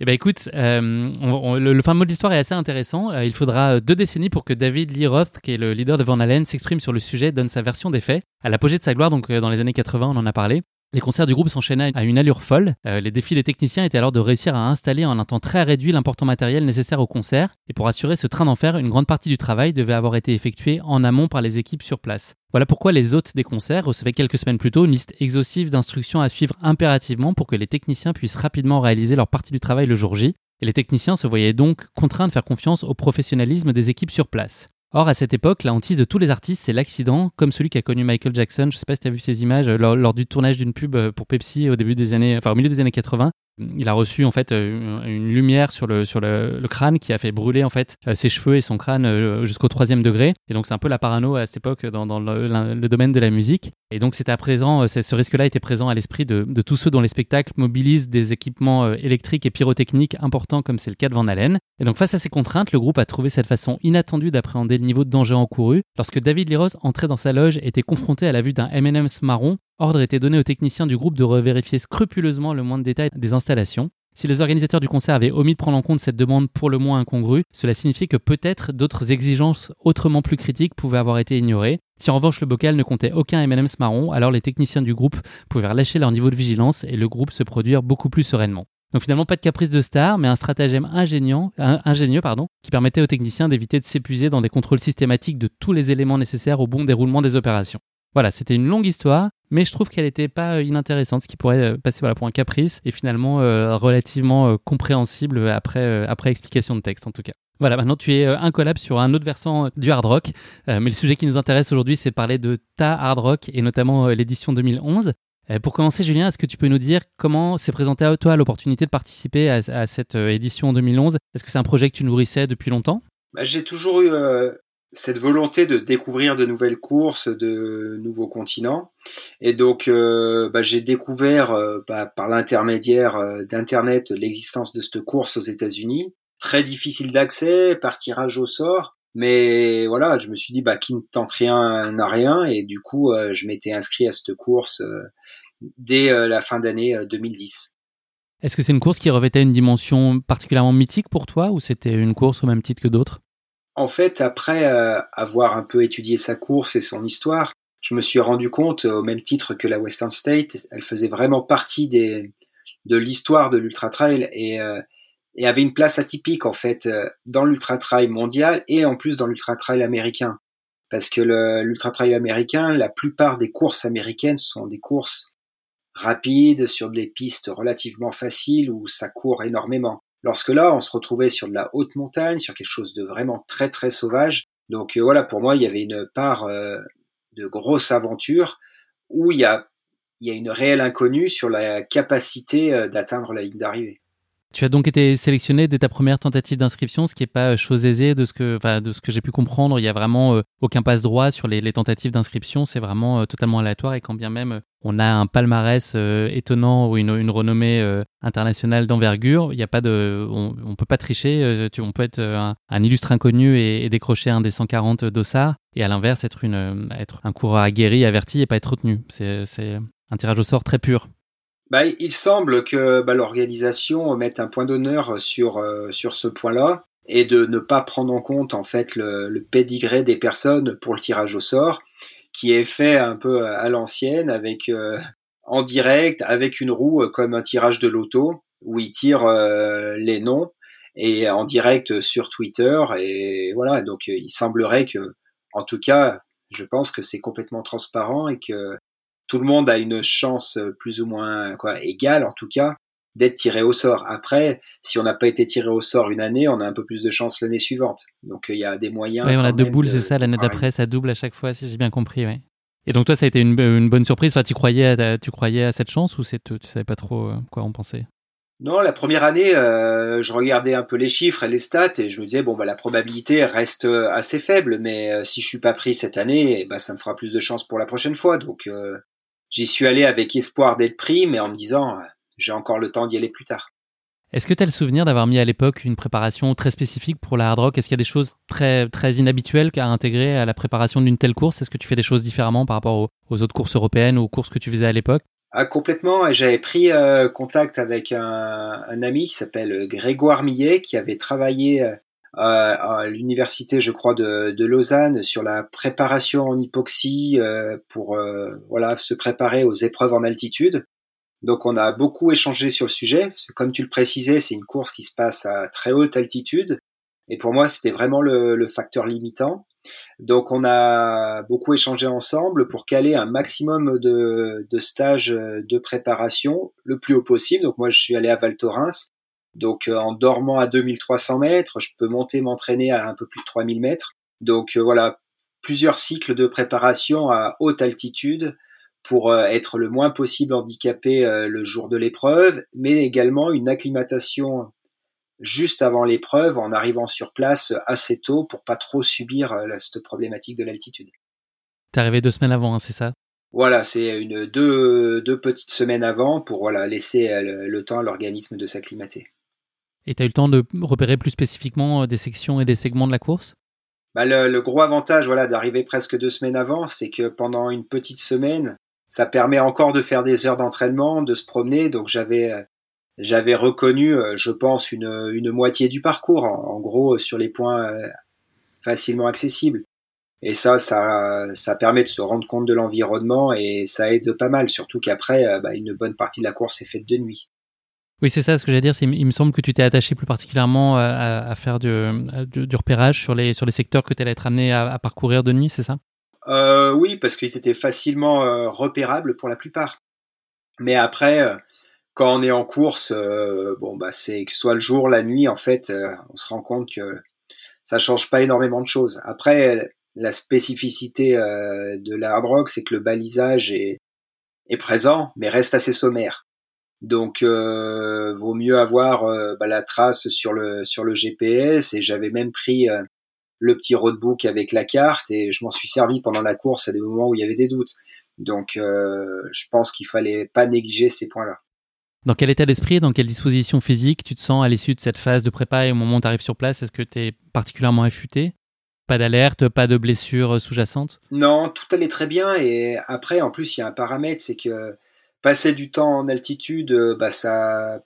Eh ben écoute, le, fin mot de l'histoire est assez intéressant. il faudra deux décennies pour que David Lee Roth, qui est le leader de Van Halen, s'exprime sur le sujet, donne sa version des faits. À l'apogée de sa gloire, donc dans les années 80, on en a parlé. Les concerts du groupe s'enchaînaient à une allure folle. Euh, les défis des techniciens étaient alors de réussir à installer en un temps très réduit l'important matériel nécessaire au concert. Et pour assurer ce train d'enfer, une grande partie du travail devait avoir été effectuée en amont par les équipes sur place. Voilà pourquoi les hôtes des concerts recevaient quelques semaines plus tôt une liste exhaustive d'instructions à suivre impérativement pour que les techniciens puissent rapidement réaliser leur partie du travail le jour J. Et les techniciens se voyaient donc contraints de faire confiance au professionnalisme des équipes sur place. Or, à cette époque, la hantise de tous les artistes, c'est l'accident, comme celui qu'a connu Michael Jackson. Je sais pas si tu as vu ces images euh, lors, du tournage d'une pub euh, pour Pepsi au début des années, enfin au milieu des années 80. Il a reçu en fait euh, une lumière sur le sur le, crâne qui a fait brûler en fait ses cheveux et son crâne jusqu'au troisième degré. Et donc c'est un peu la parano à cette époque dans, dans le, domaine de la musique. Et donc c'était à présent, ce risque-là était présent à l'esprit de, tous ceux dont les spectacles mobilisent des équipements électriques et pyrotechniques importants comme c'est le cas de Van Halen. Et donc face à ces contraintes, le groupe a trouvé cette façon inattendue d'appréhender le niveau de danger encouru. Lorsque David Liros entrait dans sa loge était confronté à la vue d'un M&M's marron, ordre était donné aux techniciens du groupe de revérifier scrupuleusement le moindre détail des installations. Si les organisateurs du concert avaient omis de prendre en compte cette demande pour le moins incongrue, cela signifiait que peut-être d'autres exigences autrement plus critiques pouvaient avoir été ignorées. Si en revanche le bocal ne comptait aucun M&M's marron, alors les techniciens du groupe pouvaient relâcher leur niveau de vigilance et le groupe se produire beaucoup plus sereinement. Donc finalement, pas de caprice de star, mais un stratagème ingénieux qui permettait aux techniciens d'éviter de s'épuiser dans des contrôles systématiques de tous les éléments nécessaires au bon déroulement des opérations. Voilà, c'était une longue histoire, mais je trouve qu'elle n'était pas euh, inintéressante, ce qui pourrait euh, passer voilà, pour un caprice et finalement euh, relativement compréhensible après, après explication de texte en tout cas. Voilà, maintenant tu es incollable sur un autre versant du hard rock, mais le sujet qui nous intéresse aujourd'hui, c'est parler de ta hard rock et notamment l'édition 2011. Pour commencer, Julien, est-ce que tu peux nous dire comment s'est présentée à toi l'opportunité de participer à, cette édition 2011 Est-ce que c'est un projet que tu nourrissais depuis longtemps? Bah, J'ai toujours eu cette volonté de découvrir de nouvelles courses, de nouveaux continents. Et donc, euh, bah, j'ai découvert euh, bah, par l'intermédiaire euh, d'Internet l'existence de cette course aux États-Unis. Très difficile d'accès, par tirage au sort. Mais voilà, je me suis dit, bah, qui ne tente rien n'a rien. Et du coup, je m'étais inscrit à cette course dès la fin d'année 2010. Est-ce que c'est une course qui revêtait une dimension particulièrement mythique pour toi ou c'était une course au même titre que d'autres? En fait, après euh, avoir un peu étudié sa course et son histoire, je me suis rendu compte, au même titre que la Western State, elle faisait vraiment partie des, de l'histoire de l'ultra trail et, euh, et, avait une place atypique en fait euh, dans l'ultra trail mondial et en plus dans l'ultra trail américain. Parce que l'ultra trail américain, la plupart des courses américaines sont des courses rapides sur des pistes relativement faciles où ça court énormément. Lorsque là, on se retrouvait sur de la haute montagne, sur quelque chose de vraiment très très sauvage. Donc euh, voilà, pour moi, il y avait une part euh, de grosse aventure où il y a, il y a une réelle inconnue sur la capacité euh, d'atteindre la ligne d'arrivée. Tu as donc été sélectionné dès ta première tentative d'inscription, ce qui n'est pas chose aisée de ce que, enfin, de ce que j'ai pu comprendre. Il y a vraiment euh, aucun passe droit sur les, tentatives d'inscription. C'est vraiment euh, totalement aléatoire. Et quand bien même euh, on a un palmarès étonnant ou une, renommée internationale d'envergure, il n'y a pas de, on, ne peut pas tricher. Tu, on peut être un, illustre inconnu et, décrocher un des 140 dossards. Et à l'inverse, être être un coureur aguerri, averti et pas être retenu. C'est un tirage au sort très pur. Bah, il semble que bah, l'organisation mette un point d'honneur sur, euh, sur ce point-là et de ne pas prendre en compte en fait le, le pédigré des personnes pour le tirage au sort, qui est fait un peu à l'ancienne avec euh, en direct avec une roue comme un tirage de loto où ils tirent euh, les noms et en direct sur Twitter et voilà. Donc il semblerait que en tout cas je pense que c'est complètement transparent et que tout le monde a une chance euh, plus ou moins quoi égale en tout cas d'être tiré au sort. Après, si on n'a pas été tiré au sort une année, on a un peu plus de chance l'année suivante. Donc il y a des moyens. Oui, on a deux boules, c'est ça. L'année d'après, ça double à chaque fois, si j'ai bien compris. Ouais. Et donc toi, ça a été une, bonne surprise? Enfin, tu croyais, à, tu croyais à cette chance ou tu savais pas trop euh, quoi en penser? Non, la première année, euh, je regardais un peu les chiffres et les stats et je me disais bon bah la probabilité reste assez faible, mais si je suis pas pris cette année, bah ça me fera plus de chance pour la prochaine fois. Donc j'y suis allé avec espoir d'être pris, mais en me disant j'ai encore le temps d'y aller plus tard. Est-ce que tu as le souvenir d'avoir mis à l'époque une préparation très spécifique pour la hard rock? Est-ce qu'il y a des choses très, très inhabituelles à intégrer à la préparation d'une telle course? Est-ce que tu fais des choses différemment par rapport aux, autres courses européennes ou aux courses que tu faisais à l'époque? Ah, complètement. J'avais pris euh, contact avec un, ami qui s'appelle Grégoire Millet, qui avait travaillé euh, à l'université, je crois, de, Lausanne sur la préparation en hypoxie euh, pour voilà se préparer aux épreuves en altitude. Donc on a beaucoup échangé sur le sujet. comme tu le précisais, c'est une course qui se passe à très haute altitude. Et pour moi, c'était vraiment le, facteur limitant. Donc on a beaucoup échangé ensemble pour caler un maximum de, stages de préparation le plus haut possible. Donc moi, je suis allé à Val Thorens. Donc euh, en dormant à 2300 mètres, je peux monter m'entraîner à un peu plus de 3000 mètres. Donc euh, voilà, plusieurs cycles de préparation à haute altitude pour euh, être le moins possible handicapé euh, le jour de l'épreuve, mais également une acclimatation juste avant l'épreuve en arrivant sur place assez tôt pour pas trop subir euh, cette problématique de l'altitude. T'es arrivé deux semaines avant, hein, c'est ça? Voilà, c'est une deux, deux petites semaines avant pour voilà laisser le, temps à l'organisme de s'acclimater. Et tu as eu le temps de repérer plus spécifiquement des sections et des segments de la course? Bah le, le, gros avantage voilà d'arriver presque deux semaines avant, c'est que pendant une petite semaine, ça permet encore de faire des heures d'entraînement, de se promener. Donc j'avais euh, j'avais reconnu, euh, je pense, une, une moitié du parcours, en, gros sur les points euh, facilement accessibles. Et ça, ça, ça permet de se rendre compte de l'environnement et ça aide pas mal, surtout qu'après, bah, une bonne partie de la course est faite de nuit. Oui, c'est ça ce que j'allais dire. Il me semble que tu t'es attaché plus particulièrement à, faire du, du, repérage sur les, sur les secteurs que tu allais être amené à parcourir de nuit, c'est ça? Euh, Oui, parce qu'ils étaient facilement euh, repérables pour la plupart. Mais après, euh, quand on est en course, euh, bon bah c'est que soit le jour, la nuit, en fait, on se rend compte que ça change pas énormément de choses. Après, la spécificité de la hard rock, c'est que le balisage est présent, mais reste assez sommaire. Donc, euh, vaut mieux avoir bah, la trace sur le sur le GPS. Et j'avais même pris le petit roadbook avec la carte et je m'en suis servi pendant la course à des moments où il y avait des doutes. Donc euh, je pense qu'il fallait pas négliger ces points-là. Dans quel état d'esprit, dans quelle disposition physique tu te sens à l'issue de cette phase de prépa et au moment où tu arrives sur place? Est-ce que tu es particulièrement affûté? Pas d'alerte, pas de blessure sous-jacente Non, tout allait très bien et après en plus il y a un paramètre, c'est que passer du temps en altitude, bah, ça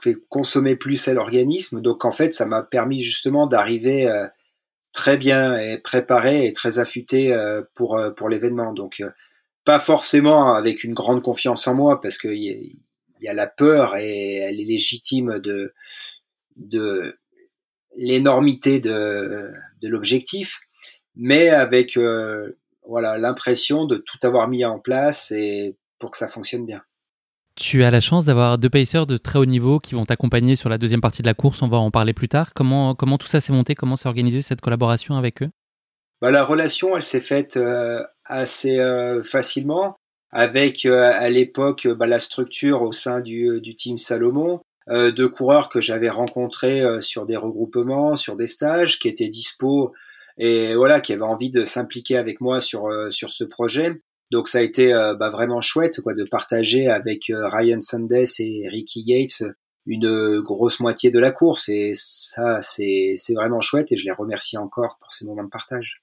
fait consommer plus à l'organisme. Donc en fait ça m'a permis justement d'arriver euh, très bien et préparé et très affûté euh, pour euh, pour l'événement. Donc euh, pas forcément avec une grande confiance en moi parce qu'il y, y, a la peur et elle est légitime de de l'énormité de, de l'objectif, mais avec voilà l'impression de tout avoir mis en place et pour que ça fonctionne bien. Tu as la chance d'avoir deux pacers de très haut niveau qui vont t'accompagner sur la deuxième partie de la course. On va en parler plus tard. Comment, comment tout ça s'est monté? Comment s'est organisé cette collaboration avec eux? Bah, La relation, elle s'est faite euh, assez euh, facilement avec euh, à l'époque bah, la structure au sein du, du team Salomon, deux coureurs que j'avais rencontrés sur des regroupements, sur des stages, qui étaient dispo et voilà, qui avaient envie de s'impliquer avec moi sur, sur ce projet. Donc ça a été euh, bah, vraiment chouette quoi de partager avec euh, Ryan Sanders et Ricky Yates une grosse moitié de la course et ça c'est vraiment chouette et je les remercie encore pour ces moments de partage.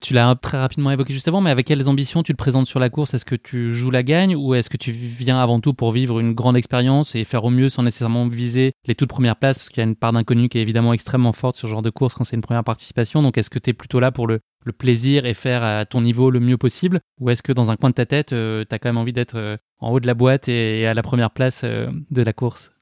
Tu l'as très rapidement évoqué juste avant, mais avec quelles ambitions tu te présentes sur la course? Est-ce que tu joues la gagne ou est-ce que tu viens avant tout pour vivre une grande expérience et faire au mieux sans nécessairement viser les toutes premières places? Parce qu'il y a une part d'inconnu qui est évidemment extrêmement forte sur ce genre de course quand c'est une première participation. Donc est-ce que tu es plutôt là pour le, plaisir et faire à ton niveau le mieux possible? Ou est-ce que dans un coin de ta tête, euh, tu quand même envie d'être euh, en haut de la boîte et, à la première place euh, de la course?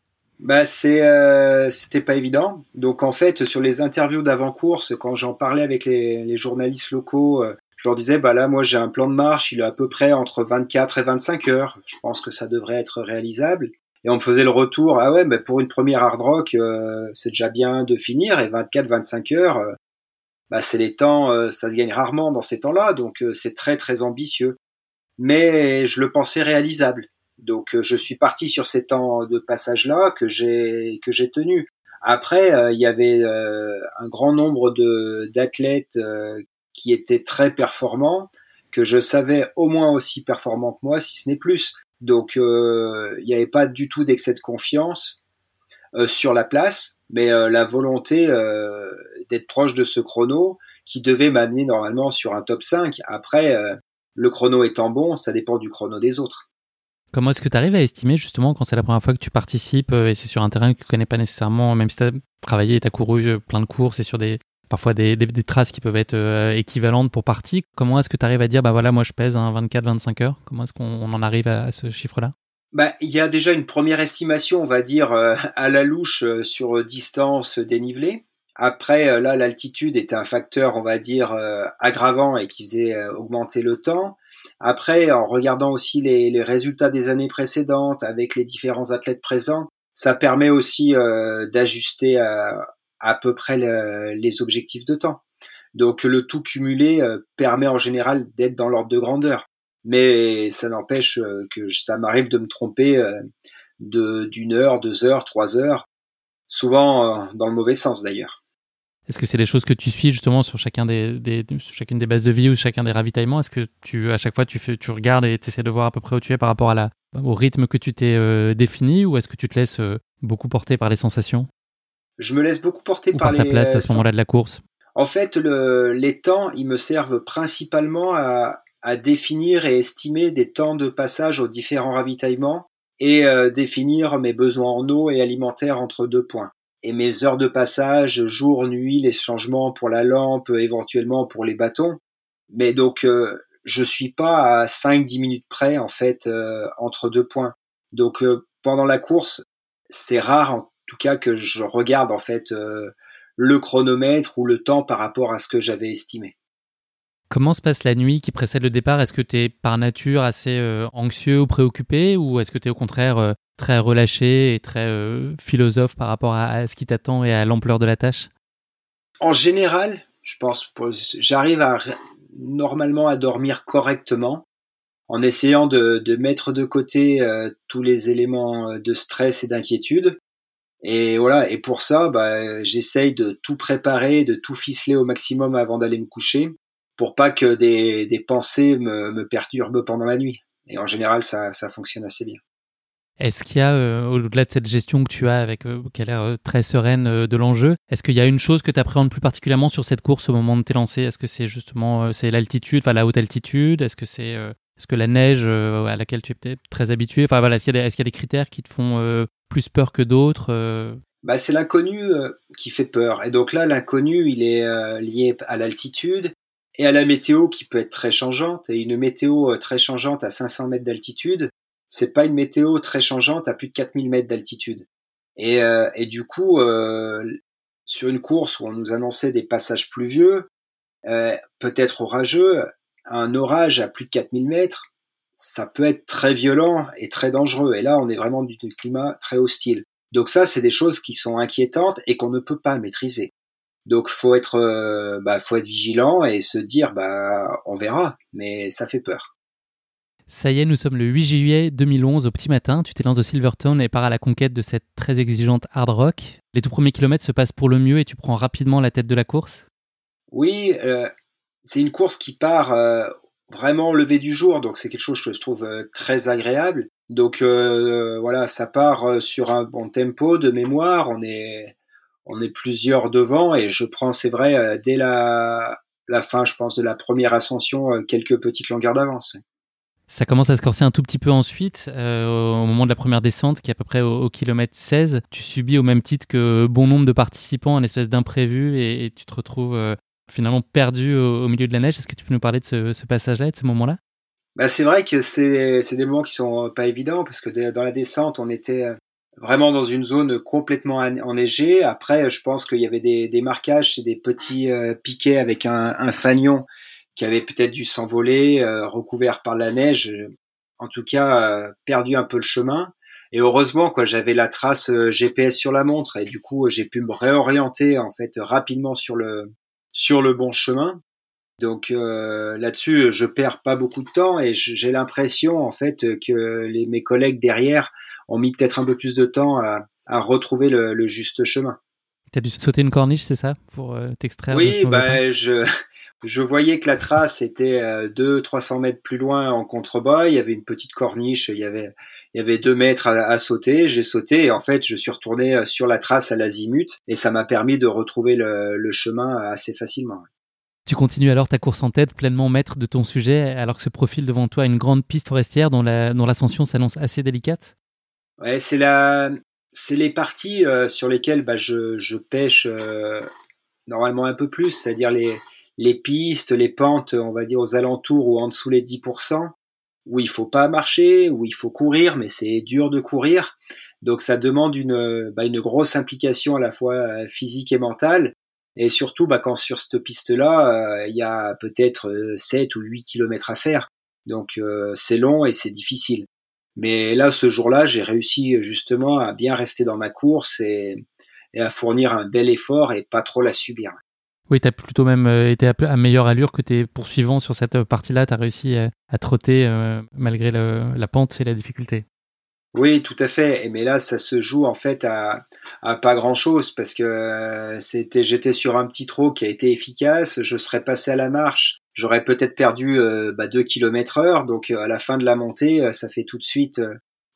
Bah c'est euh, c'était pas évident. Donc en fait sur les interviews d'avant-course, quand j'en parlais avec les, journalistes locaux, euh, je leur disais bah là moi j'ai un plan de marche, il est à peu près entre 24 et 25 heures. Je pense que ça devrait être réalisable. Et on me faisait le retour ah ouais mais pour une première hard rock euh, c'est déjà bien de finir et 24-25 heures bah c'est les temps ça se gagne rarement dans ces temps-là donc c'est très très ambitieux. Mais je le pensais réalisable. Donc je suis parti sur ces temps de passage là que j'ai que j'ai tenu. Après, il y avait un grand nombre de d'athlètes qui étaient très performants, que je savais au moins aussi performants que moi, si ce n'est plus. Donc il n'y avait pas du tout d'excès de confiance sur la place, mais la volonté d'être proche de ce chrono qui devait m'amener normalement sur un top 5. Après, le chrono étant bon, ça dépend du chrono des autres. Comment est-ce que tu arrives à estimer justement quand c'est la première fois que tu participes et c'est sur un terrain que tu connais pas nécessairement, même si tu as travaillé et tu as couru plein de courses et sur des parfois des, traces qui peuvent être équivalentes pour partie, comment est-ce que tu arrives à dire bah voilà moi je pèse 24-25 heures? Comment est-ce qu'on en arrive à ce chiffre-là? Bah, il y a déjà une première estimation, on va dire, euh, à la louche euh, sur distance dénivelée. Après, euh, là, l'altitude était un facteur, on va dire, aggravant et qui faisait augmenter le temps. Après, en regardant aussi les, résultats des années précédentes avec les différents athlètes présents, ça permet aussi d'ajuster à, peu près les objectifs de temps. Donc le tout cumulé permet en général d'être dans l'ordre de grandeur mais ça n'empêche euh, que ça m'arrive de me tromper euh, d'une heure, deux heures, trois heures, souvent euh, dans le mauvais sens d'ailleurs. Est-ce que c'est des choses que tu suis justement sur chacun des, des chacune des bases de vie ou chacun des ravitaillements? Est-ce que tu à chaque fois tu fais tu regardes et tu essaies de voir à peu près où tu es par rapport à la au rythme que tu t'es défini ou est-ce que tu te laisses beaucoup porter par les sensations? Je me laisse beaucoup porter par, par, ta place à ce moment-là de la course? En fait, le, les temps, ils me servent principalement à, à définir et estimer des temps de passage aux différents ravitaillements et euh, définir mes besoins en eau et alimentaire entre deux points. Et mes heures de passage, jour, nuit, les changements pour la lampe, éventuellement pour les bâtons. Mais donc, euh, je suis pas à 5-10 minutes près, en fait, euh, entre deux points. Donc, euh, pendant la course, c'est rare, en tout cas, que je regarde, en fait, le chronomètre ou le temps par rapport à ce que j'avais estimé. Comment se passe la nuit qui précède le départ? Est-ce que tu es par nature assez euh, anxieux ou préoccupé? Ou est-ce que tu es au contraire euh, très relâché et très euh, philosophe par rapport à, ce qui t'attend et à l'ampleur de la tâche? En général, je pense j'arrive normalement à dormir correctement en essayant de, mettre de côté tous les éléments de stress et d'inquiétude. Et voilà, et pour ça, bah, j'essaye de tout préparer, de tout ficeler au maximum avant d'aller me coucher pour pas que des, pensées me, perturbent pendant la nuit. Et en général, ça fonctionne assez bien. Est-ce qu'il y a, euh, au-delà de cette gestion que tu as avec, euh, qui a l'air euh, très sereine de l'enjeu, est-ce qu'il y a une chose que tu appréhendes plus particulièrement sur cette course au moment de tes lancers? Est-ce que c'est justement c'est l'altitude, enfin la haute altitude? Est-ce que c'est est-ce que la neige à laquelle tu es peut-être très habitué? Enfin voilà, est-ce qu'il y, y, a des critères qui te font plus peur que d'autres bah, c'est l'inconnu qui fait peur. Et donc là, l'inconnu, il est lié à l'altitude, et à la météo qui peut être très changeante. Et une météo euh, très changeante à 500 mètres d'altitude, c'est pas une météo très changeante à plus de 4000 mètres d'altitude. Et, euh, du coup, euh, sur une course où on nous annonçait des passages pluvieux, euh, peut-être orageux, un orage à plus de 4000 mètres, ça peut être très violent et très dangereux. Et là, on est vraiment du climat très hostile. Donc ça, c'est des choses qui sont inquiétantes et qu'on ne peut pas maîtriser. Donc faut être, bah, faut être vigilant et se dire, bah, on verra, mais ça fait peur. Ça y est, nous sommes le 8 juillet 2011 au petit matin. Tu t'élances de Silverton et pars à la conquête de cette très exigeante hard rock. Les tout premiers kilomètres se passent pour le mieux et tu prends rapidement la tête de la course? Oui, euh, c'est une course qui part euh, vraiment au lever du jour, donc c'est quelque chose que je trouve très agréable. Donc voilà, ça part sur un bon tempo de mémoire. On est on est plusieurs devant et je prends, c'est vrai, euh, dès la, fin, je pense, de la première ascension, euh, quelques petites longueurs d'avance. Ça commence à se corser un tout petit peu ensuite, euh, au moment de la première descente, qui est à peu près au, kilomètre 16. Tu subis au même titre que bon nombre de participants un espèce d'imprévu et, tu te retrouves finalement perdu au, milieu de la neige. Est-ce que tu peux nous parler de ce, passage-là, de ce moment-là? Bah, C'est vrai que c'est des moments qui sont pas évidents parce que dans la descente, on était vraiment dans une zone complètement enneigée. Après, je pense qu'il y avait des, marquages, c'est des petits euh, piquets avec un, un, fanion qui avait peut-être dû s'envoler, euh, recouvert par la neige. En tout cas, euh, perdu un peu le chemin. Et heureusement, quoi, j'avais la trace GPS sur la montre et du coup, j'ai pu me réorienter en fait rapidement sur le sur le bon chemin. Donc là-dessus, je perds pas beaucoup de temps et j'ai l'impression en fait que les, mes collègues derrière ont mis peut-être un peu plus de temps à, à retrouver le, le, juste chemin. Tu as dû sauter une corniche, c'est ça, pour t'extraire Oui, bah, je, je voyais que la trace était 200-300 euh, mètres plus loin en contrebas. Il y avait une petite corniche, il y avait, il y avait deux mètres à, sauter. J'ai sauté et en fait, je suis retourné euh, sur la trace à l'azimut et ça m'a permis de retrouver le, chemin assez facilement. Tu continues alors ta course en tête, pleinement maître de ton sujet, alors que se profile devant toi une grande piste forestière dont l'ascension s'annonce assez délicate? Ouais, c'est la, c'est les parties euh, sur lesquelles bah, je, je pêche normalement un peu plus, c'est-à-dire les, les pistes, les pentes, on va dire aux alentours ou en dessous les 10%, où il faut pas marcher, où il faut courir, mais c'est dur de courir. Donc ça demande une, bah, une grosse implication à la fois euh, physique et mentale. Et surtout, bah, quand sur cette piste-là, euh, il y a peut-être 7 euh, ou 8 kilomètres à faire. Donc c'est long et c'est difficile. Mais là, ce jour-là, j'ai réussi justement à bien rester dans ma course et à fournir un bel effort et pas trop la subir. Oui, tu as plutôt même euh, été à, meilleure allure que tes poursuivants sur cette euh, partie-là. Tu as réussi à, trotter euh, malgré la pente et la difficulté. Oui, tout à fait. Mais là, ça se joue en fait à, pas grand-chose parce que j'étais sur un petit trot qui a été efficace. Je serais passé à la marche. J'aurais peut-être perdu 2 bah, km heure. Donc à la fin de la montée, ça fait tout de suite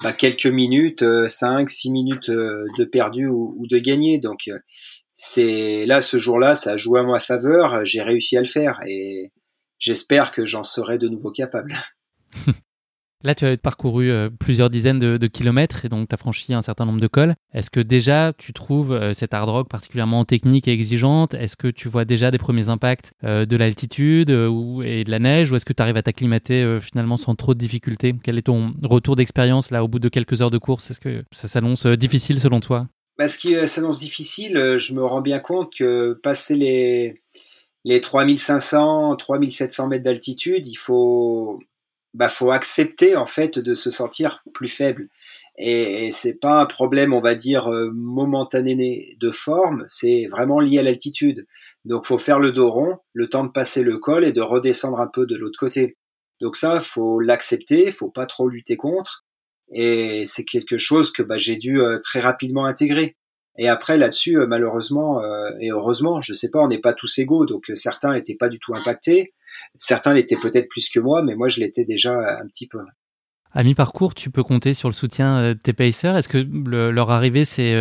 bah, quelques minutes, 5, 6 minutes de perdu ou, ou de gagné. Donc c'est là ce jour-là, ça a joué à ma faveur. J'ai réussi à le faire et j'espère que j'en serai de nouveau capable. Là, tu as parcouru euh, plusieurs dizaines de, kilomètres et donc tu as franchi un certain nombre de cols. Est-ce que déjà tu trouves euh, cette hard rock particulièrement technique et exigeante Est-ce que tu vois déjà des premiers impacts euh, de l'altitude et de la neige? Ou est-ce que tu arrives à t'acclimater finalement sans trop de difficultés? Quel est ton retour d'expérience là au bout de quelques heures de course? Est-ce que ça s'annonce difficile selon toi? Bah, ce qui euh, s'annonce difficile, euh, je me rends bien compte que passer les, les 3500, 3700 mètres d'altitude, il faut, bah, faut accepter en fait de se sentir plus faible. Et, c'est pas un problème, on va dire, euh, momentané de forme, c'est vraiment lié à l'altitude. Donc faut faire le dos rond, le temps de passer le col et de redescendre un peu de l'autre côté. Donc ça, faut l'accepter, faut pas trop lutter contre. Et c'est quelque chose que bah, j'ai dû euh, très rapidement intégrer. Et après là-dessus, euh, malheureusement euh, et heureusement, je sais pas, on n'est pas tous égaux, donc certains n'étaient pas du tout impactés, certains l'étaient peut-être plus que moi, mais moi je l'étais déjà un petit peu. À mi-parcours, tu peux compter sur le soutien de tes pacers. Est-ce que leur arrivée c'est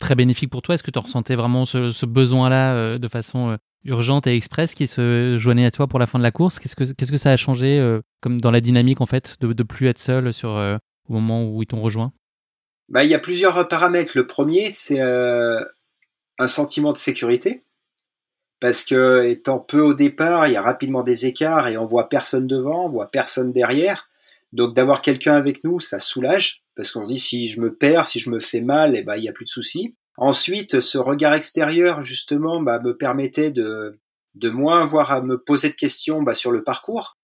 très bénéfique pour toi? Est-ce que tu ressentais vraiment ce, besoin-là de façon urgente et express qui se joignait à toi pour la fin de la course? Qu'est-ce que ça a changé comme dans la dynamique en fait de, de plus être seul sur au moment où ils t'ont rejoint? Bah, Il y a plusieurs paramètres. Le premier, c'est euh, un sentiment de sécurité. Parce que étant peu au départ, il y a rapidement des écarts et on voit personne devant, on voit personne derrière. Donc d'avoir quelqu'un avec nous, ça soulage. Parce qu'on se dit si je me perds, si je me fais mal, eh ben, il n'y a plus de soucis. Ensuite, ce regard extérieur, justement, bah, me permettait de, de moins avoir à me poser de questions bah, sur le parcours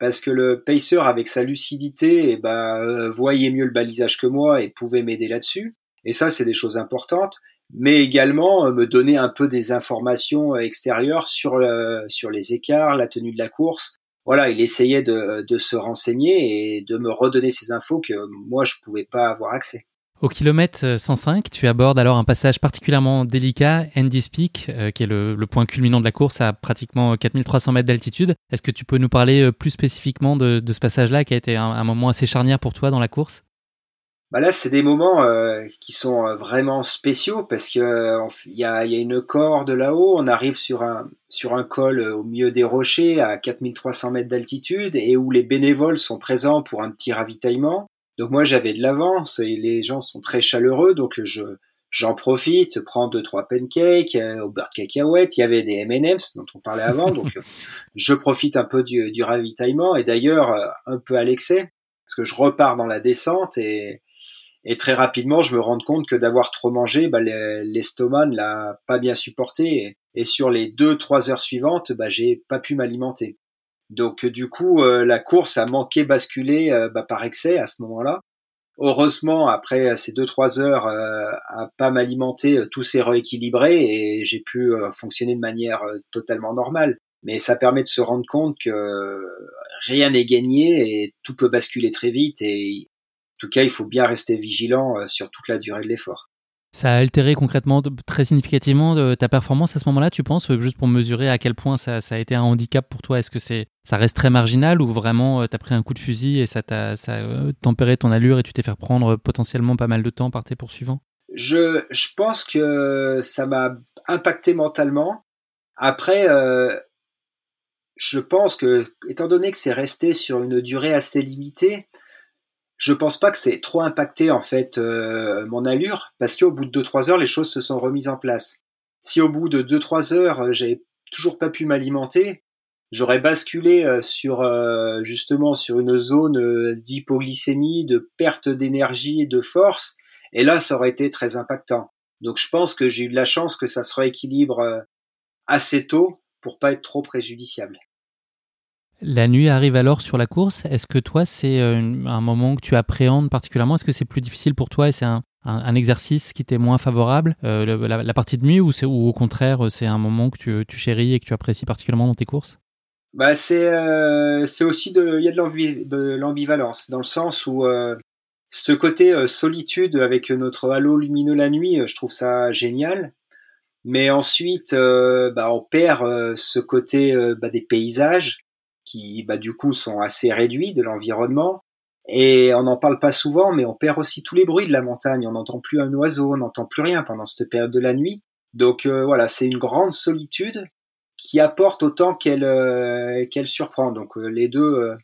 parce que le pacer avec sa lucidité eh ben, voyait mieux le balisage que moi et pouvait m'aider là-dessus. Et ça, c'est des choses importantes. Mais également euh, me donner un peu des informations extérieures sur, sur les écarts, la tenue de la course. Voilà, il essayait de, de se renseigner et de me redonner ces infos que moi, je pouvais pas avoir accès. Au kilomètre 105, tu abordes alors un passage particulièrement délicat, Andy's Peak, euh, qui est le, point culminant de la course à pratiquement 4300 mètres d'altitude. Est-ce que tu peux nous parler euh, plus spécifiquement de, ce passage-là qui a été un, moment assez charnière pour toi dans la course? Bah là, c'est des moments euh, qui sont vraiment spéciaux parce que il y, a, une corde là-haut. On arrive sur un sur un col au milieu des rochers à 4300 mètres d'altitude et où les bénévoles sont présents pour un petit ravitaillement. Donc moi j'avais de l'avance et les gens sont très chaleureux, donc je j'en profite, prends deux trois pancakes euh, au beurre de cacahuète. Il y avait des M&M's dont on parlait avant, donc je profite un peu du, du ravitaillement et d'ailleurs euh, un peu à l'excès parce que je repars dans la descente et et très rapidement, je me rends compte que d'avoir trop mangé, bah, l'estomac ne l'a pas bien supporté. Et, sur les deux, trois heures suivantes, bah, j'ai pas pu m'alimenter. Donc du coup, euh, la course a manqué basculer euh, bah, par excès à ce moment-là. Heureusement, après ces deux trois heures euh, à pas m'alimenter, tout s'est rééquilibré et j'ai pu fonctionner de manière totalement normale. mais ça permet de se rendre compte que rien n'est gagné et tout peut basculer très vite et en tout cas il faut bien rester vigilant euh, sur toute la durée de l'effort. Ça a altéré concrètement très significativement ta performance à ce moment-là, tu penses, juste pour mesurer à quel point ça, a été un handicap pour toi? Est-ce que c'est ça reste très marginal ou vraiment tu as pris un coup de fusil et ça t'a ça tempéré ton allure et tu t'es fait prendre potentiellement pas mal de temps par tes poursuivants? Je, pense que ça m'a impacté mentalement. Après, euh, je pense que, étant donné que c'est resté sur une durée assez limitée, je pense pas que c'est trop impacté en fait euh, mon allure, parce qu'au bout de 2-3 heures, les choses se sont remises en place. Si au bout de 2-3 heures, euh, j'avais toujours pas pu m'alimenter, j'aurais basculé sur justement sur une zone d'hypoglycémie, de perte d'énergie et de force, et là, ça aurait été très impactant. Donc je pense que j'ai eu de la chance que ça se rééquilibre euh, assez tôt pour pas être trop préjudiciable. La nuit arrive alors sur la course. Est-ce que toi, c'est euh, un moment que tu appréhendes particulièrement? Est-ce que c'est plus difficile pour toi et c'est un, exercice qui t'est moins favorable, euh, la, partie de nuit, ou, au contraire, c'est un moment que tu, chéris et que tu apprécies particulièrement dans tes courses? Bah c'est c'est aussi de il y a de l'ambivalence dans le sens où ce côté euh, solitude avec notre halo lumineux la nuit, euh, je trouve ça génial. Mais ensuite, euh, bah, on perd ce côté bah, des paysages qui, bah, du coup, sont assez réduits de l'environnement. Et on n'en parle pas souvent, mais on perd aussi tous les bruits de la montagne. On n'entend plus un oiseau, on n'entend plus rien pendant cette période de la nuit. Donc voilà, c'est une grande solitude qui apporte autant qu'elle qu'elle surprend. Donc les deux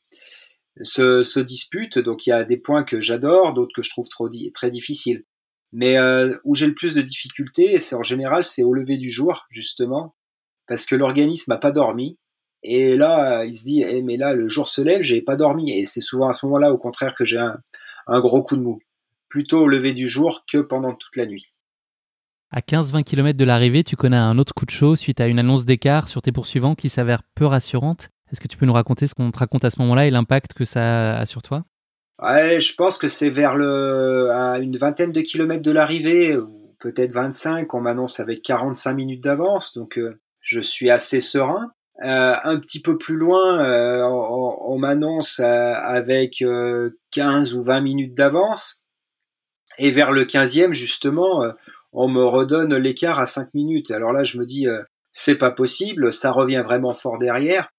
se, disputent. Donc il y a des points que j'adore, d'autres que je trouve trop très difficiles. Mais euh, où j'ai le plus de difficultés, c'est en général, c'est au lever du jour, justement, parce que l'organisme n'a pas dormi. Et là, il se dit, eh, mais là, le jour se lève, j'ai pas dormi. Et c'est souvent à ce moment-là, au contraire, que j'ai un, un gros coup de mou. Plutôt au lever du jour que pendant toute la nuit. À 15-20 km de l'arrivée, tu connais un autre coup de chaud suite à une annonce d'écart sur tes poursuivants qui s'avère peu rassurante. Est-ce que tu peux nous raconter ce qu'on te raconte à ce moment-là et l'impact que ça a sur toi? Ouais, je pense que c'est vers le, à une vingtaine de kilomètres de l'arrivée, ou peut-être 25, on m'annonce avec 45 minutes d'avance, donc euh, je suis assez serein. Euh, un petit peu plus loin, euh, on, m'annonce avec 15 ou 20 minutes d'avance, et vers le 15e, justement, on me redonne l'écart à 5 minutes. Alors là, je me dis, c'est pas possible, ça revient vraiment fort derrière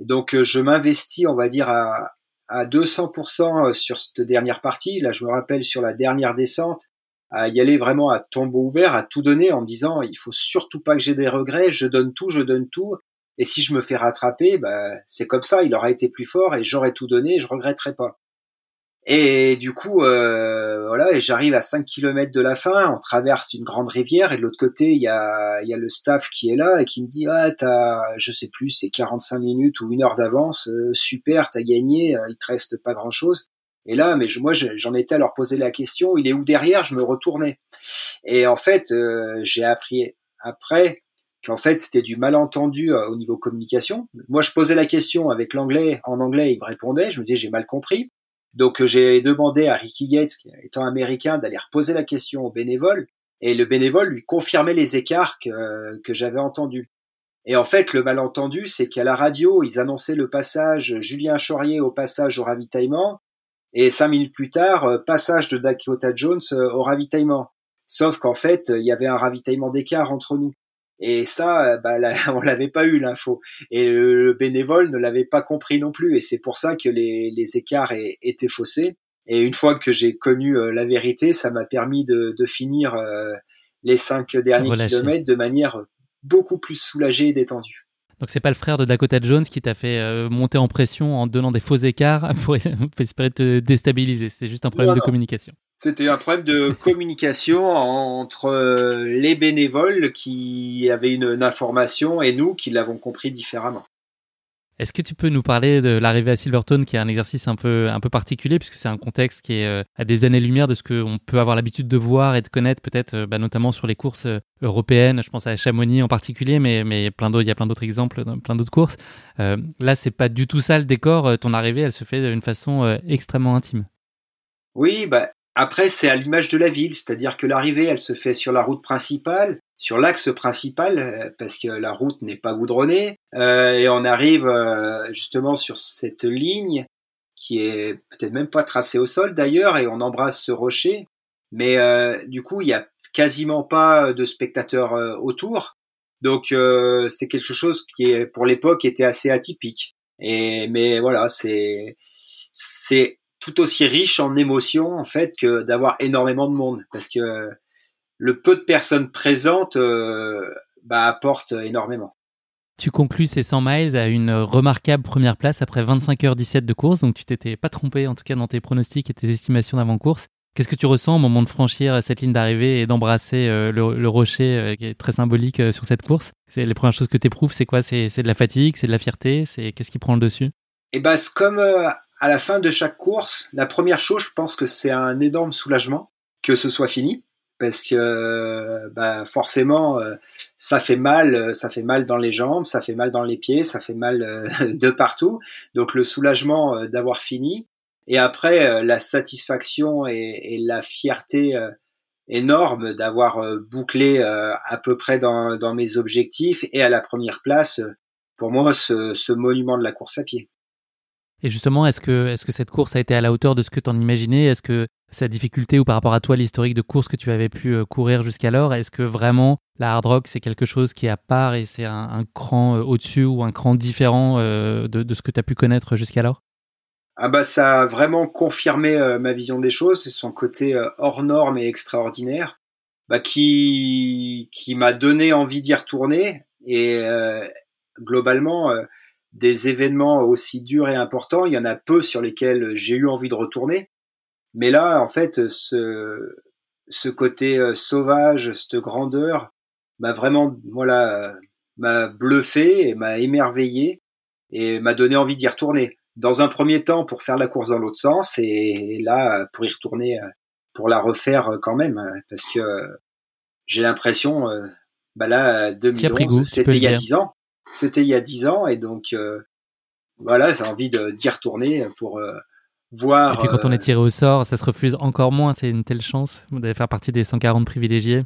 donc euh, je m'investis, on va dire, à, à 200% euh, sur cette dernière partie. Là, je me rappelle sur la dernière descente, à y aller vraiment à tombeau ouvert, à tout donner en me disant il faut surtout pas que j'ai des regrets, je donne tout, je donne tout. Et si je me fais rattraper, bah, c'est comme ça, il aura été plus fort et j'aurais tout donné, et je regretterai pas. Et du coup, euh, voilà, et j'arrive à 5 km de la fin, on traverse une grande rivière, et de l'autre côté, il y a, le staff qui est là et qui me dit, ah, t'as, je sais plus, c'est 45 minutes ou une heure d'avance, euh, super, t'as gagné, euh, il te reste pas grand chose. Et là, mais moi, j'en étais à leur poser la question, il est où derrière? Je me retournais. Et en fait, euh, j'ai appris après qu'en fait, c'était du malentendu au niveau communication. Moi, je posais la question avec l'anglais, en anglais, il me répondait, je me disais, j'ai mal compris. Donc euh, j'ai demandé à Ricky Yates, étant américain, d'aller reposer la question au bénévole, et le bénévole lui confirmait les écarts que, que j'avais entendus. Et en fait, le malentendu, c'est qu'à la radio, ils annonçaient le passage Julien Chaurier au passage au ravitaillement, et cinq minutes plus tard, euh, passage de Dakota Jones euh, au ravitaillement. Sauf qu'en fait, il y avait un ravitaillement d'écart entre nous. Et ça, euh, bah, on l'avait pas eu l'info. Et le, bénévole ne l'avait pas compris non plus. Et c'est pour ça que les, les écarts étaient faussés. Et une fois que j'ai connu euh, la vérité, ça m'a permis de, de finir euh, les cinq derniers kilomètres de manière beaucoup plus soulagée et détendue. Donc c'est pas le frère de Dakota Jones qui t'a fait monter en pression en donnant des faux écarts pour espérer te déstabiliser. C'était juste un problème de communication. C'était un problème de communication entre euh, les bénévoles qui avaient une, information et nous qui l'avons compris différemment. Est-ce que tu peux nous parler de l'arrivée à Silverton, qui est un exercice un peu, un peu particulier, puisque c'est un contexte qui est euh, à des années-lumière de ce qu'on peut avoir l'habitude de voir et de connaître, peut-être euh, bah, notamment sur les courses européennes. Je pense à Chamonix en particulier, mais, mais plein il y a plein d'autres exemples, plein d'autres courses. Euh, là, c'est pas du tout ça le décor. Ton arrivée, elle se fait d'une façon extrêmement intime. Oui, bah, après, c'est à l'image de la ville, c'est-à-dire que l'arrivée, elle se fait sur la route principale, sur l'axe principal parce que la route n'est pas goudronnée et on arrive justement sur cette ligne qui est peut-être même pas tracée au sol d'ailleurs et on embrasse ce rocher. Mais du coup il y a quasiment pas de spectateurs autour. Donc c'est quelque chose qui est pour l'époque était assez atypique. Et mais voilà c'est c'est tout aussi riche en émotions en fait que d'avoir énormément de monde. Parce que le peu de personnes présentes euh, bah, apporte énormément. Tu conclus ces 100 miles à une remarquable première place après 25h17 de course, donc tu t'étais pas trompé en tout cas dans tes pronostics et tes estimations d'avant-course. Qu'est-ce que tu ressens au moment de franchir cette ligne d'arrivée et d'embrasser euh, le, rocher euh, qui est très symbolique sur cette course? C'est les premières choses que tu éprouves, c'est quoi? C'est de la fatigue, c'est de la fierté, c'est qu'est-ce qui prend le dessus? Eh ben, c'est comme à la fin de chaque course, la première chose, je pense que c'est un énorme soulagement que ce soit fini, parce que bah, forcément, euh, ça fait mal, ça fait mal dans les jambes, ça fait mal dans les pieds, ça fait mal euh, de partout. Donc le soulagement euh, d'avoir fini, et après la satisfaction et, la fierté énorme d'avoir bouclé à peu près dans, mes objectifs et à la première place, pour moi, ce, ce monument de la course à pied. Et justement, est-ce que, est-ce que cette course a été à la hauteur de ce que tu en imaginais? Est-ce que sa difficulté ou par rapport à toi, l'historique de course que tu avais pu euh, courir jusqu'alors, est-ce que vraiment la hard rock, c'est quelque chose qui est à part et c'est un, cran euh, au-dessus ou un cran différent euh, de, ce que tu as pu connaître jusqu'alors? Ah bah ça a vraiment confirmé ma vision des choses, c'est son côté hors norme et extraordinaire, bah qui qui m'a donné envie d'y retourner. Et globalement des événements aussi durs et importants, il y en a peu sur lesquels j'ai eu envie de retourner. Mais là, en fait, ce, ce côté euh, sauvage, cette grandeur, m'a vraiment, voilà, m'a bluffé et m'a émerveillé et m'a donné envie d'y retourner. Dans un premier temps, pour faire la course dans l'autre sens, et là, pour y retourner, euh, pour la refaire euh, quand même, parce que j'ai l'impression, bah là, 2011, c'était il y a dix ans. C'était il y a dix ans et donc euh, voilà, j'ai envie d'y retourner pour euh, voir. Et puis quand on est euh, tiré au sort, ça se refuse encore moins. C'est une telle chance d'aller faire partie des 140 privilégiés.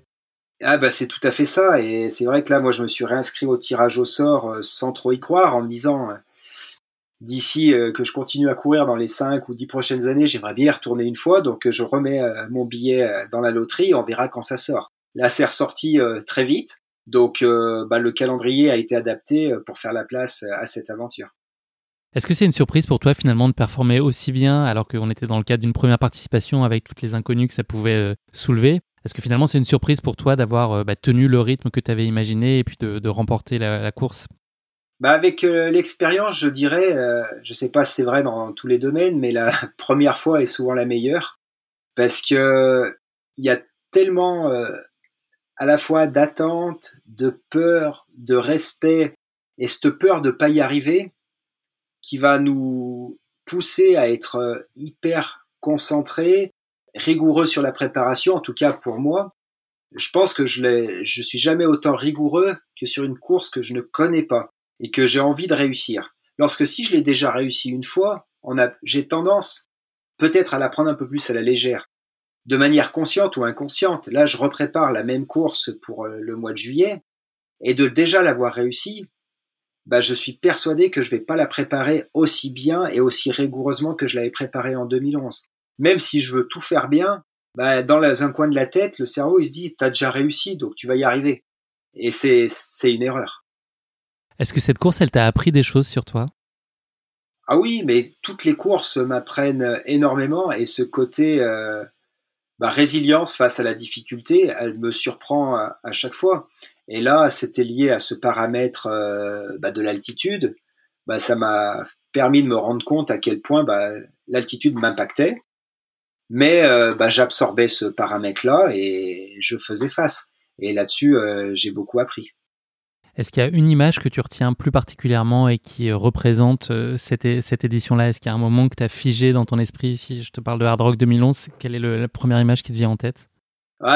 Ah bah c'est tout à fait ça et c'est vrai que là moi je me suis réinscrit au tirage au sort sans trop y croire en me disant d'ici que je continue à courir dans les 5 ou 10 prochaines années, j'aimerais bien y retourner une fois donc je remets mon billet dans la loterie, on verra quand ça sort. Là c'est ressorti très vite donc euh, bah, le calendrier a été adapté euh, pour faire la place euh, à cette aventure. Est-ce que c'est une surprise pour toi finalement de performer aussi bien alors qu'on était dans le cadre d'une première participation avec toutes les inconnues que ça pouvait soulever? Est-ce que finalement c'est une surprise pour toi d'avoir bah, tenu le rythme que tu avais imaginé et puis de, remporter la, course? Bah avec l'expérience, je dirais, je sais pas si c'est vrai dans tous les domaines, mais la première fois est souvent la meilleure. Parce que il y a tellement à la fois d'attente, de peur, de respect, et cette peur de pas y arriver, qui va nous pousser à être euh, hyper concentré, rigoureux sur la préparation, en tout cas pour moi. Je pense que je je suis jamais autant rigoureux que sur une course que je ne connais pas et que j'ai envie de réussir. Lorsque si je l'ai déjà réussi une fois, j'ai tendance peut-être à la prendre un peu plus à la légère de manière consciente ou inconsciente. Là, je reprépare la même course pour euh, le mois de juillet, et de déjà l'avoir réussi, bah, je suis persuadé que je vais pas la préparer aussi bien et aussi rigoureusement que je l'avais préparée en 2011. Même si je veux tout faire bien, bah, dans un coin de la tête, le cerveau, il se dit, t'as déjà réussi, donc tu vas y arriver. Et c'est, c'est une erreur. Est-ce que cette course, elle t'a appris des choses sur toi? Ah oui, mais toutes les courses m'apprennent énormément et ce côté euh, bah, résilience face à la difficulté, elle me surprend à, chaque fois. Et là, c'était lié à ce paramètre euh, bah, de l'altitude. Bah, ça m'a permis de me rendre compte à quel point bah, l'altitude m'impactait. Mais euh, bah, j'absorbais ce paramètre-là et je faisais face. Et là-dessus, euh, j'ai beaucoup appris. Est-ce qu'il y a une image que tu retiens plus particulièrement et qui représente euh, cette, édition-là? Est-ce qu'il y a un moment que tu as figé dans ton esprit? Si je te parle de Hard Rock 2011, quelle est la première image qui te vient en tête?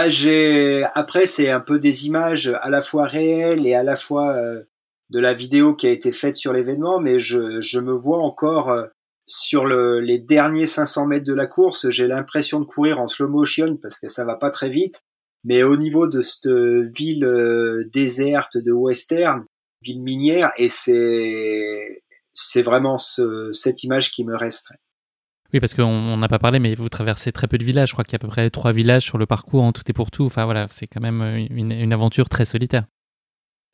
J'ai Après, c'est un peu des images à la fois réelles et à la fois euh, de la vidéo qui a été faite sur l'événement, mais je, me vois encore euh, sur le, les derniers 500 mètres de la course. J'ai l'impression de courir en slow motion parce que ça va pas très vite Mais au niveau de cette ville déserte de Western, ville minière, et c'est c'est vraiment ce, cette image qui me reste. Oui, parce qu'on n'a pas parlé, mais vous traversez très peu de villages. Je crois qu'il y a à peu près trois villages sur le parcours en tout et pour tout. Enfin voilà, c'est quand même une, une, aventure très solitaire.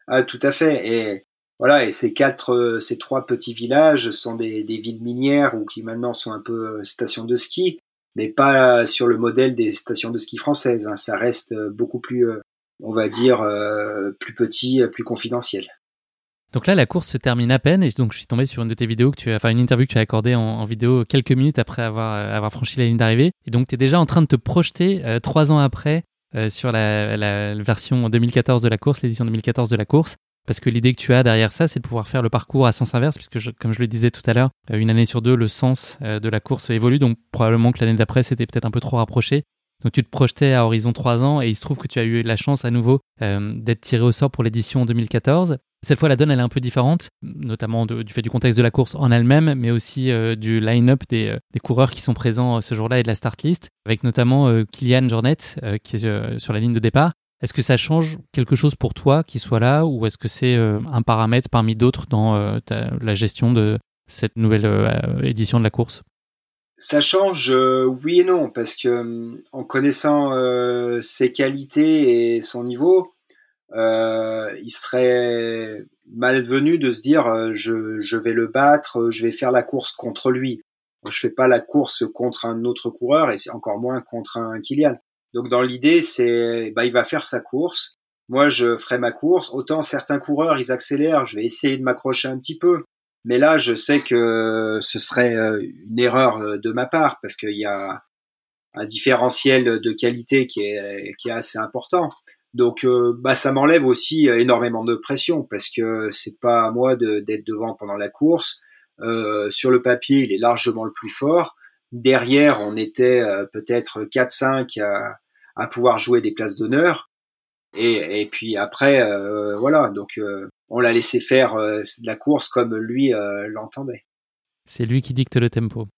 Ah, tout à fait. Et voilà, et ces quatre, ces trois petits villages sont des, des villes minières ou qui maintenant sont un peu stations de ski, mais pas sur le modèle des stations de ski françaises. Hein. Ça reste beaucoup plus, on va dire, plus petit, plus confidentiel. Donc là, la course se termine à peine et donc je suis tombé sur une de tes vidéos que tu as, enfin une interview que tu as accordée en, vidéo quelques minutes après avoir, euh, franchi la ligne d'arrivée. Et donc tu es déjà en train de te projeter euh, trois ans après euh, sur la, version 2014 de la course, l'édition 2014 de la course. Parce que l'idée que tu as derrière ça, c'est de pouvoir faire le parcours à sens inverse, puisque comme je le disais tout à l'heure, une année sur deux, le sens de la course évolue. Donc probablement que l'année d'après, c'était peut-être un peu trop rapproché. Donc tu te projetais à horizon trois ans et il se trouve que tu as eu la chance à nouveau d'être tiré au sort pour l'édition 2014. Cette fois, la donne, elle est un peu différente, notamment du fait du contexte de la course en elle-même, mais aussi euh, du line-up euh, des, coureurs qui sont présents euh, ce jour-là et de la start list, avec notamment Kylian Jornet qui est sur la ligne de départ. Est-ce que ça change quelque chose pour toi qu'il soit là, ou est-ce que c'est un paramètre parmi d'autres dans la gestion de cette nouvelle édition de la course? Ça change, oui et non, parce que en connaissant ses qualités et son niveau, euh, il serait malvenu de se dire euh, je, vais le battre, je vais faire la course contre lui. Je fais pas la course contre un autre coureur et encore moins contre un Kylian. Donc dans l'idée, c'est bah il va faire sa course. Moi, je ferai ma course. Autant certains coureurs, ils accélèrent. Je vais essayer de m'accrocher un petit peu. Mais là, je sais que ce serait euh, une erreur euh, de ma part parce qu'il y a un différentiel de qualité qui est, qui est assez important. Donc euh, bah ça m'enlève aussi énormément de pression parce que c'est pas à moi d'être devant pendant la course. Sur le papier, il est largement le plus fort. Derrière, on était peut-être 4-5 à, à, pouvoir jouer des places d'honneur. Et, et, puis après, voilà, donc on l'a laissé faire la course comme lui l'entendait. C'est lui qui dicte le tempo.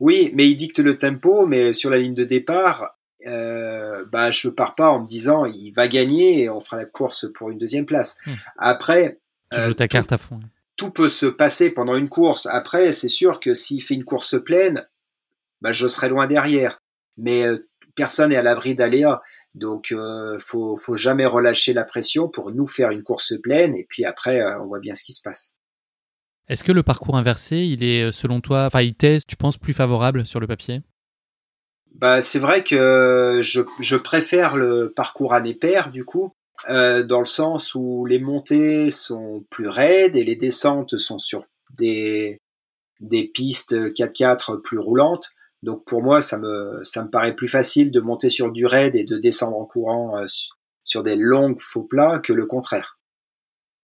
Oui, mais il dicte le tempo, mais sur la ligne de départ, euh, bah je pars pas en me disant il va gagner et on fera la course pour une deuxième place. Hmm. Après, tu joues ta carte à fond. Tout peut se passer pendant une course. Après, c'est sûr que s'il fait une course pleine, bah je serai loin derrière. Mais euh, personne n'est à l'abri d'aléas, donc euh, faut faut jamais relâcher la pression pour nous faire une course pleine et puis après euh, on voit bien ce qui se passe. Est-ce que le parcours inversé, il est selon toi, enfin il t'est, tu penses, plus favorable sur le papier? Bah, c'est vrai que je, je, préfère le parcours année paire du coup, euh, dans le sens où les montées sont plus raides et les descentes sont sur des, des pistes 4x4 plus roulantes. Donc pour moi, ça me, ça me paraît plus facile de monter sur du raid et de descendre en courant euh, sur des longues faux plats que le contraire.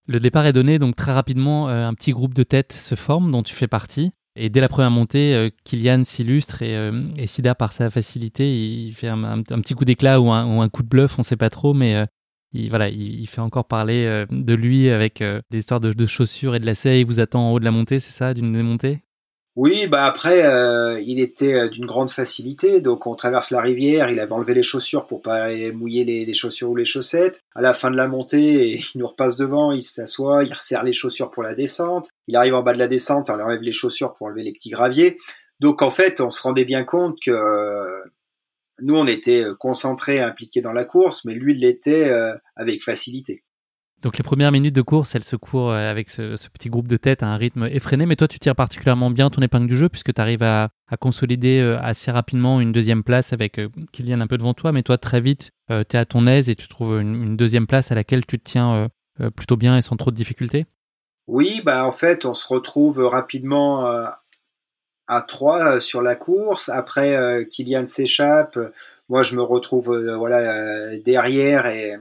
Le départ est donné, donc très rapidement, euh, un petit groupe de têtes se forme dont tu fais partie. Et dès la première montée, euh, Kylian s'illustre et, et, Sida, par sa facilité, il fait un, petit coup d'éclat ou un, coup de bluff, on ne sait pas trop, mais il, voilà, il, fait encore parler de lui avec des histoires de, chaussures et de lacets. Il vous attend en haut de la montée, c'est ça, d'une démontée oui, bah après, euh, il était euh, d'une grande facilité. Donc, on traverse la rivière. Il avait enlevé les chaussures pour pas mouiller les, chaussures ou les chaussettes. À la fin de la montée, il nous repasse devant. Il s'assoit, il resserre les chaussures pour la descente. Il arrive en bas de la descente, on enlève les chaussures pour enlever les petits graviers. Donc, en fait, on se rendait bien compte que euh, nous, on était concentrés, impliqués dans la course, mais lui, il l'était avec facilité. Donc les premières minutes de course, elles se courent euh, avec ce, petit groupe de tête à un rythme effréné, mais toi tu tires particulièrement bien ton épingle du jeu puisque tu arrives à, consolider euh, assez rapidement une deuxième place avec euh, Kylian un peu devant toi, mais toi très vite tu es à ton aise et tu trouves une, deuxième place à laquelle tu te tiens plutôt bien et sans trop de difficultés. Oui, bah en fait on se retrouve rapidement à trois sur la course. Après Kylian s'échappe, moi je me retrouve voilà derrière et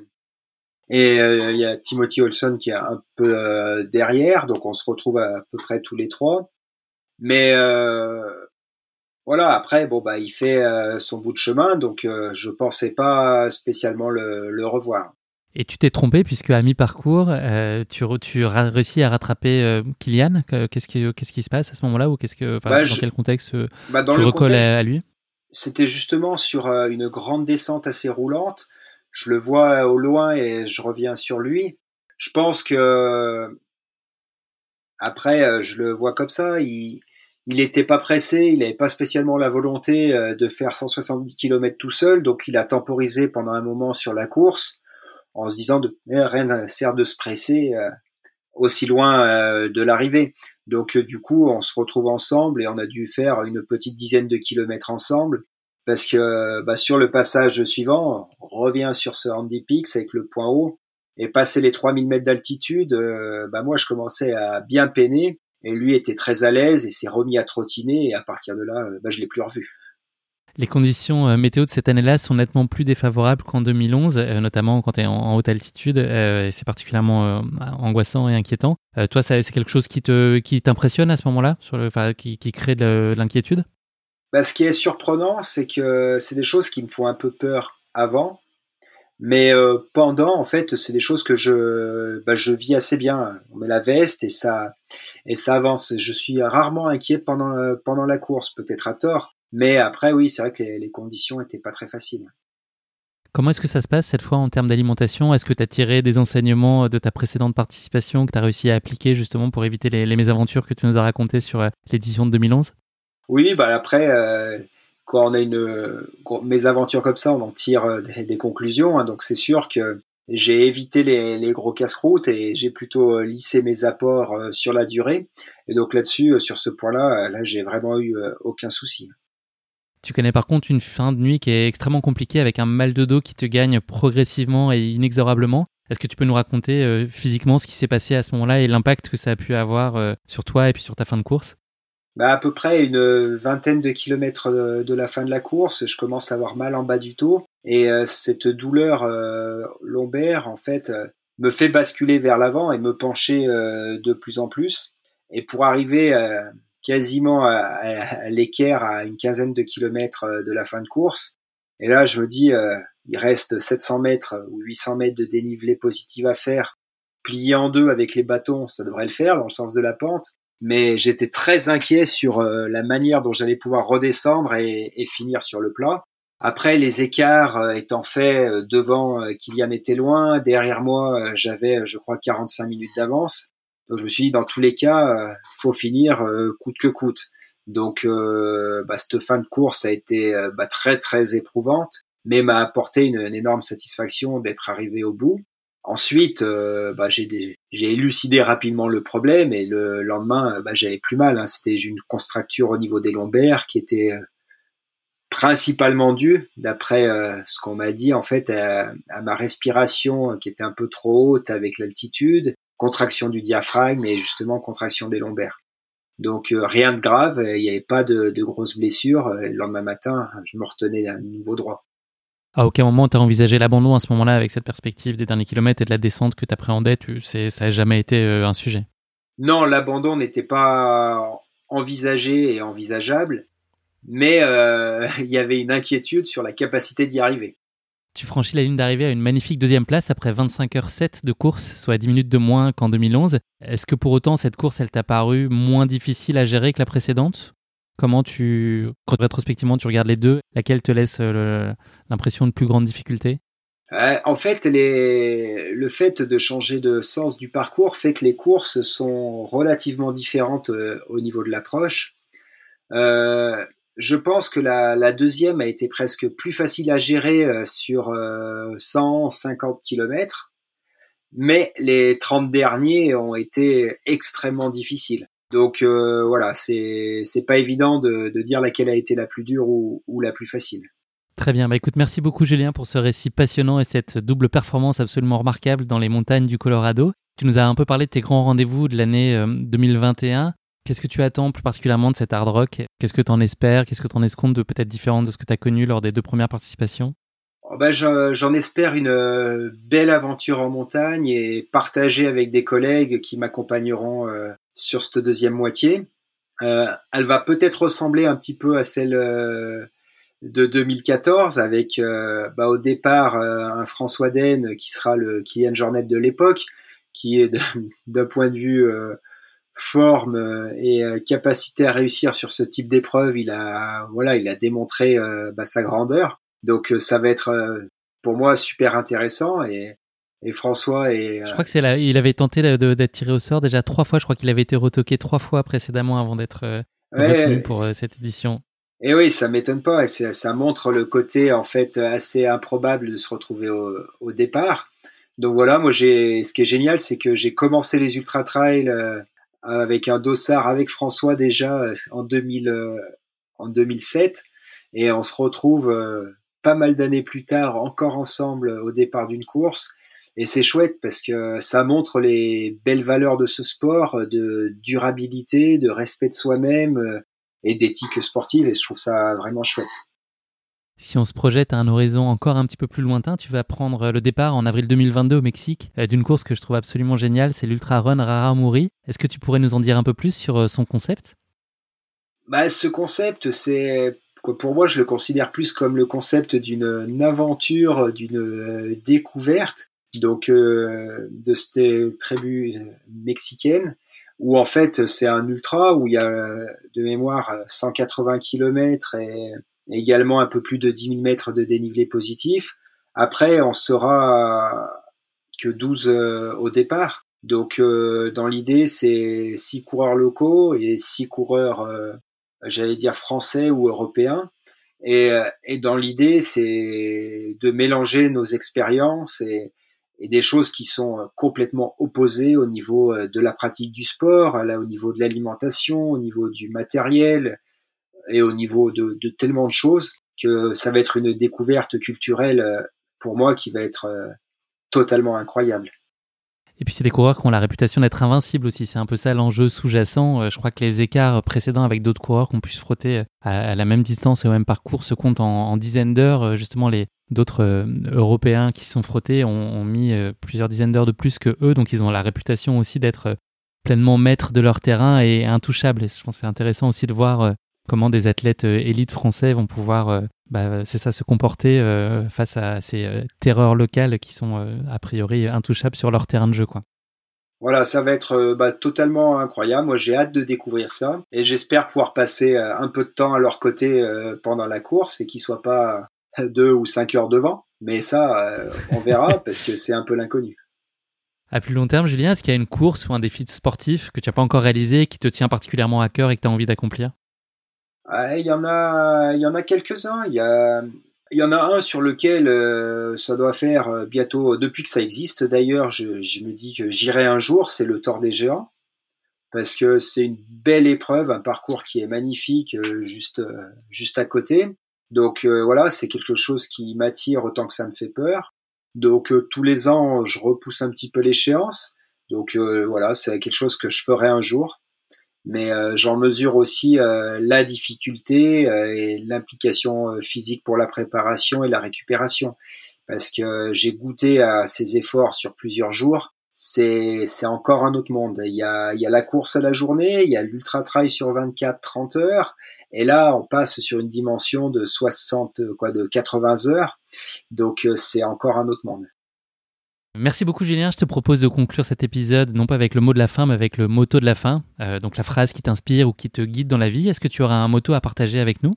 et euh, il y a Timothy Olson qui est un peu euh, derrière, donc on se retrouve à, peu près tous les trois. Mais euh, voilà, après, bon bah il fait son bout de chemin, donc je pensais pas spécialement le, revoir. Et tu t'es trompé puisque à mi-parcours, tu, tu réussis à rattraper Kylian. Qu'est-ce qui, qu'est-ce qui se passe à ce moment-là ou qu'est-ce que, bah, dans quel contexte bah, tu recolles à, lui? C'était justement sur une grande descente assez roulante je le vois au loin et je reviens sur lui. Je pense que après, je le vois comme ça. Il, il n'était pas pressé, il n'avait pas spécialement la volonté de faire 170 km tout seul, donc il a temporisé pendant un moment sur la course en se disant de rien ne sert de se presser aussi loin de l'arrivée. Donc du coup, on se retrouve ensemble et on a dû faire une petite dizaine de kilomètres ensemble parce que bah, sur le passage suivant, on revient sur ce Handy Peaks avec le point haut et passer les 3000 mètres d'altitude, euh, bah, moi je commençais à bien peiner et lui était très à l'aise et s'est remis à trottiner et à partir de là, euh, bah, je l'ai plus revu. Les conditions euh, météo de cette année-là sont nettement plus défavorables qu'en 2011, notamment quand tu es en, haute altitude. et c'est particulièrement angoissant et inquiétant. toi, c'est quelque chose qui t'impressionne à ce moment-là, qui, qui crée de l'inquiétude? Bah, ce qui est surprenant, c'est que c'est des choses qui me font un peu peur avant, mais euh, pendant, en fait, c'est des choses que je, bah, je vis assez bien. On met la veste et ça, et ça avance. Je suis rarement inquiet pendant, pendant la course, peut-être à tort, mais après, oui, c'est vrai que les, conditions étaient pas très faciles. Comment est-ce que ça se passe cette fois en termes d'alimentation? Est-ce que tu as tiré des enseignements de ta précédente participation que tu as réussi à appliquer justement pour éviter les, mésaventures que tu nous as racontées sur euh, l'édition de 2011 oui, bah après, euh, quand on a une mes aventures comme ça, on en tire euh, des, conclusions. Hein, donc c'est sûr que j'ai évité les, gros casse-croûtes et j'ai plutôt euh, lissé mes apports sur la durée. Et donc là-dessus, sur ce point-là, là, j'ai vraiment eu aucun souci. Tu connais par contre une fin de nuit qui est extrêmement compliquée avec un mal de dos qui te gagne progressivement et inexorablement. Est-ce que tu peux nous raconter physiquement ce qui s'est passé à ce moment-là et l'impact que ça a pu avoir sur toi et puis sur ta fin de course? Bah, à peu près une vingtaine de kilomètres de la fin de la course, je commence à avoir mal en bas du dos. Et euh, cette douleur euh, lombaire en fait euh, me fait basculer vers l'avant et me pencher de plus en plus. Et pour arriver quasiment à, l'équerre à une quinzaine de kilomètres de la fin de course. Et là je me dis il reste 700 mètres ou 800 mètres de dénivelé positif à faire. Plié en deux avec les bâtons ça devrait le faire dans le sens de la pente mais j'étais très inquiet sur euh, la manière dont j'allais pouvoir redescendre et, finir sur le plat. Après, les écarts euh, étant faits euh, devant, Kylian était loin, derrière moi, j'avais, je crois, 45 minutes d'avance. Donc je me suis dit, dans tous les cas, faut finir coûte que coûte. Donc, bah, cette fin de course a été bah, très très éprouvante, mais m'a apporté une, énorme satisfaction d'être arrivé au bout. Ensuite, euh, bah, j'ai élucidé rapidement le problème et le lendemain, bah, j'avais plus mal. Hein. C'était une contracture au niveau des lombaires qui était euh, principalement due, d'après euh, ce qu'on m'a dit, en fait, à, ma respiration qui était un peu trop haute avec l'altitude, contraction du diaphragme et justement contraction des lombaires. Donc rien de grave, il n'y avait pas de, de grosses blessures. Le lendemain matin, je me retenais à nouveau droit. À aucun moment tu as envisagé l'abandon à ce moment-là avec cette perspective des derniers kilomètres et de la descente que tu appréhendais Ça n'a jamais été euh, un sujet Non, l'abandon n'était pas envisagé et envisageable, mais euh, il y avait une inquiétude sur la capacité d'y arriver. Tu franchis la ligne d'arrivée à une magnifique deuxième place après 25h07 de course, soit 10 minutes de moins qu'en 2011. Est-ce que pour autant cette course, elle t'a paru moins difficile à gérer que la précédente? Comment tu, rétrospectivement, tu regardes les deux, laquelle te laisse euh, l'impression de plus grande difficulté? Euh, En fait, le fait de changer de sens du parcours fait que les courses sont relativement différentes euh, au niveau de l'approche. je pense que la, deuxième a été presque plus facile à gérer sur 150 km, mais les 30 derniers ont été extrêmement difficiles. Donc euh, voilà, c'est c'est pas évident de, dire laquelle a été la plus dure ou, la plus facile. Très bien, bah écoute, merci beaucoup Julien pour ce récit passionnant et cette double performance absolument remarquable dans les montagnes du Colorado. Tu nous as un peu parlé de tes grands rendez-vous de l'année 2021. Euh, Qu'est-ce que tu attends plus particulièrement de cet hard rock? Qu'est-ce que tu en espères? Qu'est-ce que tu en escomptes de peut-être différent de ce que tu as connu lors des deux premières participations? Oh bah, J'en espère une euh, belle aventure en montagne et partagée avec des collègues qui m'accompagneront sur cette deuxième moitié. Euh, elle va peut-être ressembler un petit peu à celle euh, de 2014 avec euh, bah, au départ un François Den qui sera le Kylian Jornet de l'époque, qui est d'un point de vue forme et capacité à réussir sur ce type d'épreuve, il a voilà, il a démontré bah, sa grandeur. Donc ça va être pour moi super intéressant et, et François et je crois que c'est là il avait tenté d'être tiré au sort déjà trois fois je crois qu'il avait été retoqué trois fois précédemment avant d'être retenu pour cette édition et oui, ça m'étonne pas. Et ça montre le côté en fait assez improbable de se retrouver au, au départ. Donc voilà, moi j'ai, ce qui est génial, c'est que j'ai commencé les ultra trails euh, avec un dossard avec François déjà euh, en 2000, euh, en 2007, et on se retrouve pas mal d'années plus tard encore ensemble au départ d'une course. Et c'est chouette parce que ça montre les belles valeurs de ce sport, de durabilité, de respect de soi-même et d'éthique sportive. Et je trouve ça vraiment chouette. Si on se projette à un horizon encore un petit peu plus lointain, tu vas prendre le départ en avril 2022 au Mexique euh, d'une course que je trouve absolument géniale, c'est l'Ultra Run Raramuri. Est-ce que tu pourrais nous en dire un peu plus sur euh, son concept? Bah, Ce concept, c'est pour moi, je le considère plus comme le concept d'une aventure, d'une euh, découverte, donc de cette tribu mexicaine, où en fait c'est un ultra où il y a de mémoire 180 km et également un peu plus de 10 000 mètres de dénivelé positif. Après, on sera que 12 euh, au départ. Donc, euh, dans l'idée, c'est six coureurs locaux et six coureurs, euh, j'allais dire français ou européens. Et dans l'idée, c'est de mélanger nos expériences et, et, des choses qui sont complètement opposées au niveau de la pratique du sport, là, au niveau de l'alimentation, au niveau du matériel, et au niveau de, de, tellement de choses que ça va être une découverte culturelle euh, pour moi qui va être euh, totalement incroyable. Et puis c'est des coureurs qui ont la réputation d'être invincibles aussi. C'est un peu ça l'enjeu sous-jacent. Euh, je crois que les écarts précédents avec d'autres coureurs qu'on puisse frotter à, la même distance et au même parcours se comptent en, dizaines d'heures. Justement, les d'autres Européens qui sont frottés ont, mis plusieurs dizaines d'heures de plus que eux, donc ils ont la réputation aussi d'être pleinement maîtres de leur terrain et intouchables. Je pense que c'est intéressant aussi de voir comment des athlètes euh, élites français vont pouvoir, euh, bah, c'est ça, se comporter euh, face à ces terreurs locales qui sont a priori intouchables sur leur terrain de jeu, quoi. Voilà, ça va être bah, totalement incroyable. Moi, j'ai hâte de découvrir ça et j'espère pouvoir passer un peu de temps à leur côté pendant la course et qu'ils soient pas deux ou cinq heures devant. Mais ça, on verra parce que c'est un peu l'inconnu. À plus long terme, Julien, est-ce qu'il y a une course ou un défi sportif que tu n'as pas encore réalisé qui te tient particulièrement à cœur et que tu as envie d'accomplir? Il y en a, il y en a quelques-uns. Il y a, il y en a un sur lequel euh, ça doit faire euh, bientôt, depuis que ça existe d'ailleurs, je, me dis que j'irai un jour, c'est le Tour des Géants, parce que c'est une belle épreuve, un parcours qui est magnifique, euh, juste, juste à côté. Donc voilà, c'est quelque chose qui m'attire autant que ça me fait peur. Donc tous les ans, je repousse un petit peu l'échéance. Donc voilà, c'est quelque chose que je ferai un jour mais euh, j'en mesure aussi euh, la difficulté euh, et l'implication physique pour la préparation et la récupération. Parce que j'ai goûté à ces efforts sur plusieurs jours, c'est encore un autre monde. Il y a il y a la course à la journée, il y a l'ultra trail sur 24 30 heures et là on passe sur une dimension de 60 quoi de 80 heures. Donc c'est encore un autre monde. Merci beaucoup Julien, je te propose de conclure cet épisode non pas avec le mot de la fin mais avec le motto de la fin, euh, donc la phrase qui t'inspire ou qui te guide dans la vie. Est-ce que tu auras un motto à partager avec nous?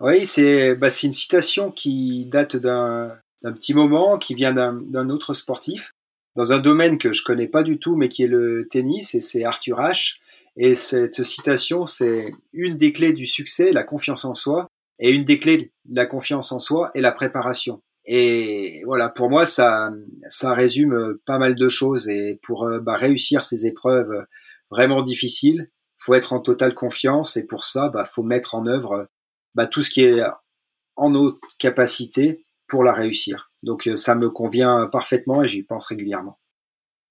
Oui, c'est bah, une citation qui date d'un petit moment, qui vient d'un autre sportif, dans un domaine que je connais pas du tout mais qui est le tennis et c'est Arthur H. Et cette citation, c'est une des clés du succès, la confiance en soi, et une des clés de la confiance en soi est la préparation. Et voilà, pour moi, ça, ça résume pas mal de choses. Et pour euh, bah, réussir ces épreuves vraiment difficiles, faut être en totale confiance. Et pour ça, bah, faut mettre en œuvre bah, tout ce qui est en nos capacités pour la réussir. Donc euh, ça me convient parfaitement et j'y pense régulièrement.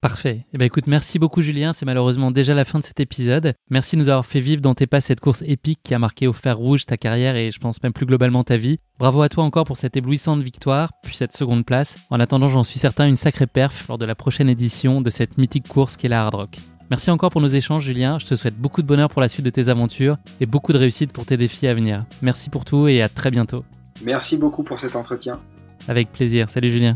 Parfait. Eh ben écoute, merci beaucoup Julien. C'est malheureusement déjà la fin de cet épisode. Merci de nous avoir fait vivre dans tes pas cette course épique qui a marqué au fer rouge ta carrière et je pense même plus globalement ta vie. Bravo à toi encore pour cette éblouissante victoire, puis cette seconde place. En attendant, j'en suis certain, une sacrée perf lors de la prochaine édition de cette mythique course qu'est la Hard Rock. Merci encore pour nos échanges Julien. Je te souhaite beaucoup de bonheur pour la suite de tes aventures et beaucoup de réussite pour tes défis à venir. Merci pour tout et à très bientôt. Merci beaucoup pour cet entretien. Avec plaisir. Salut Julien.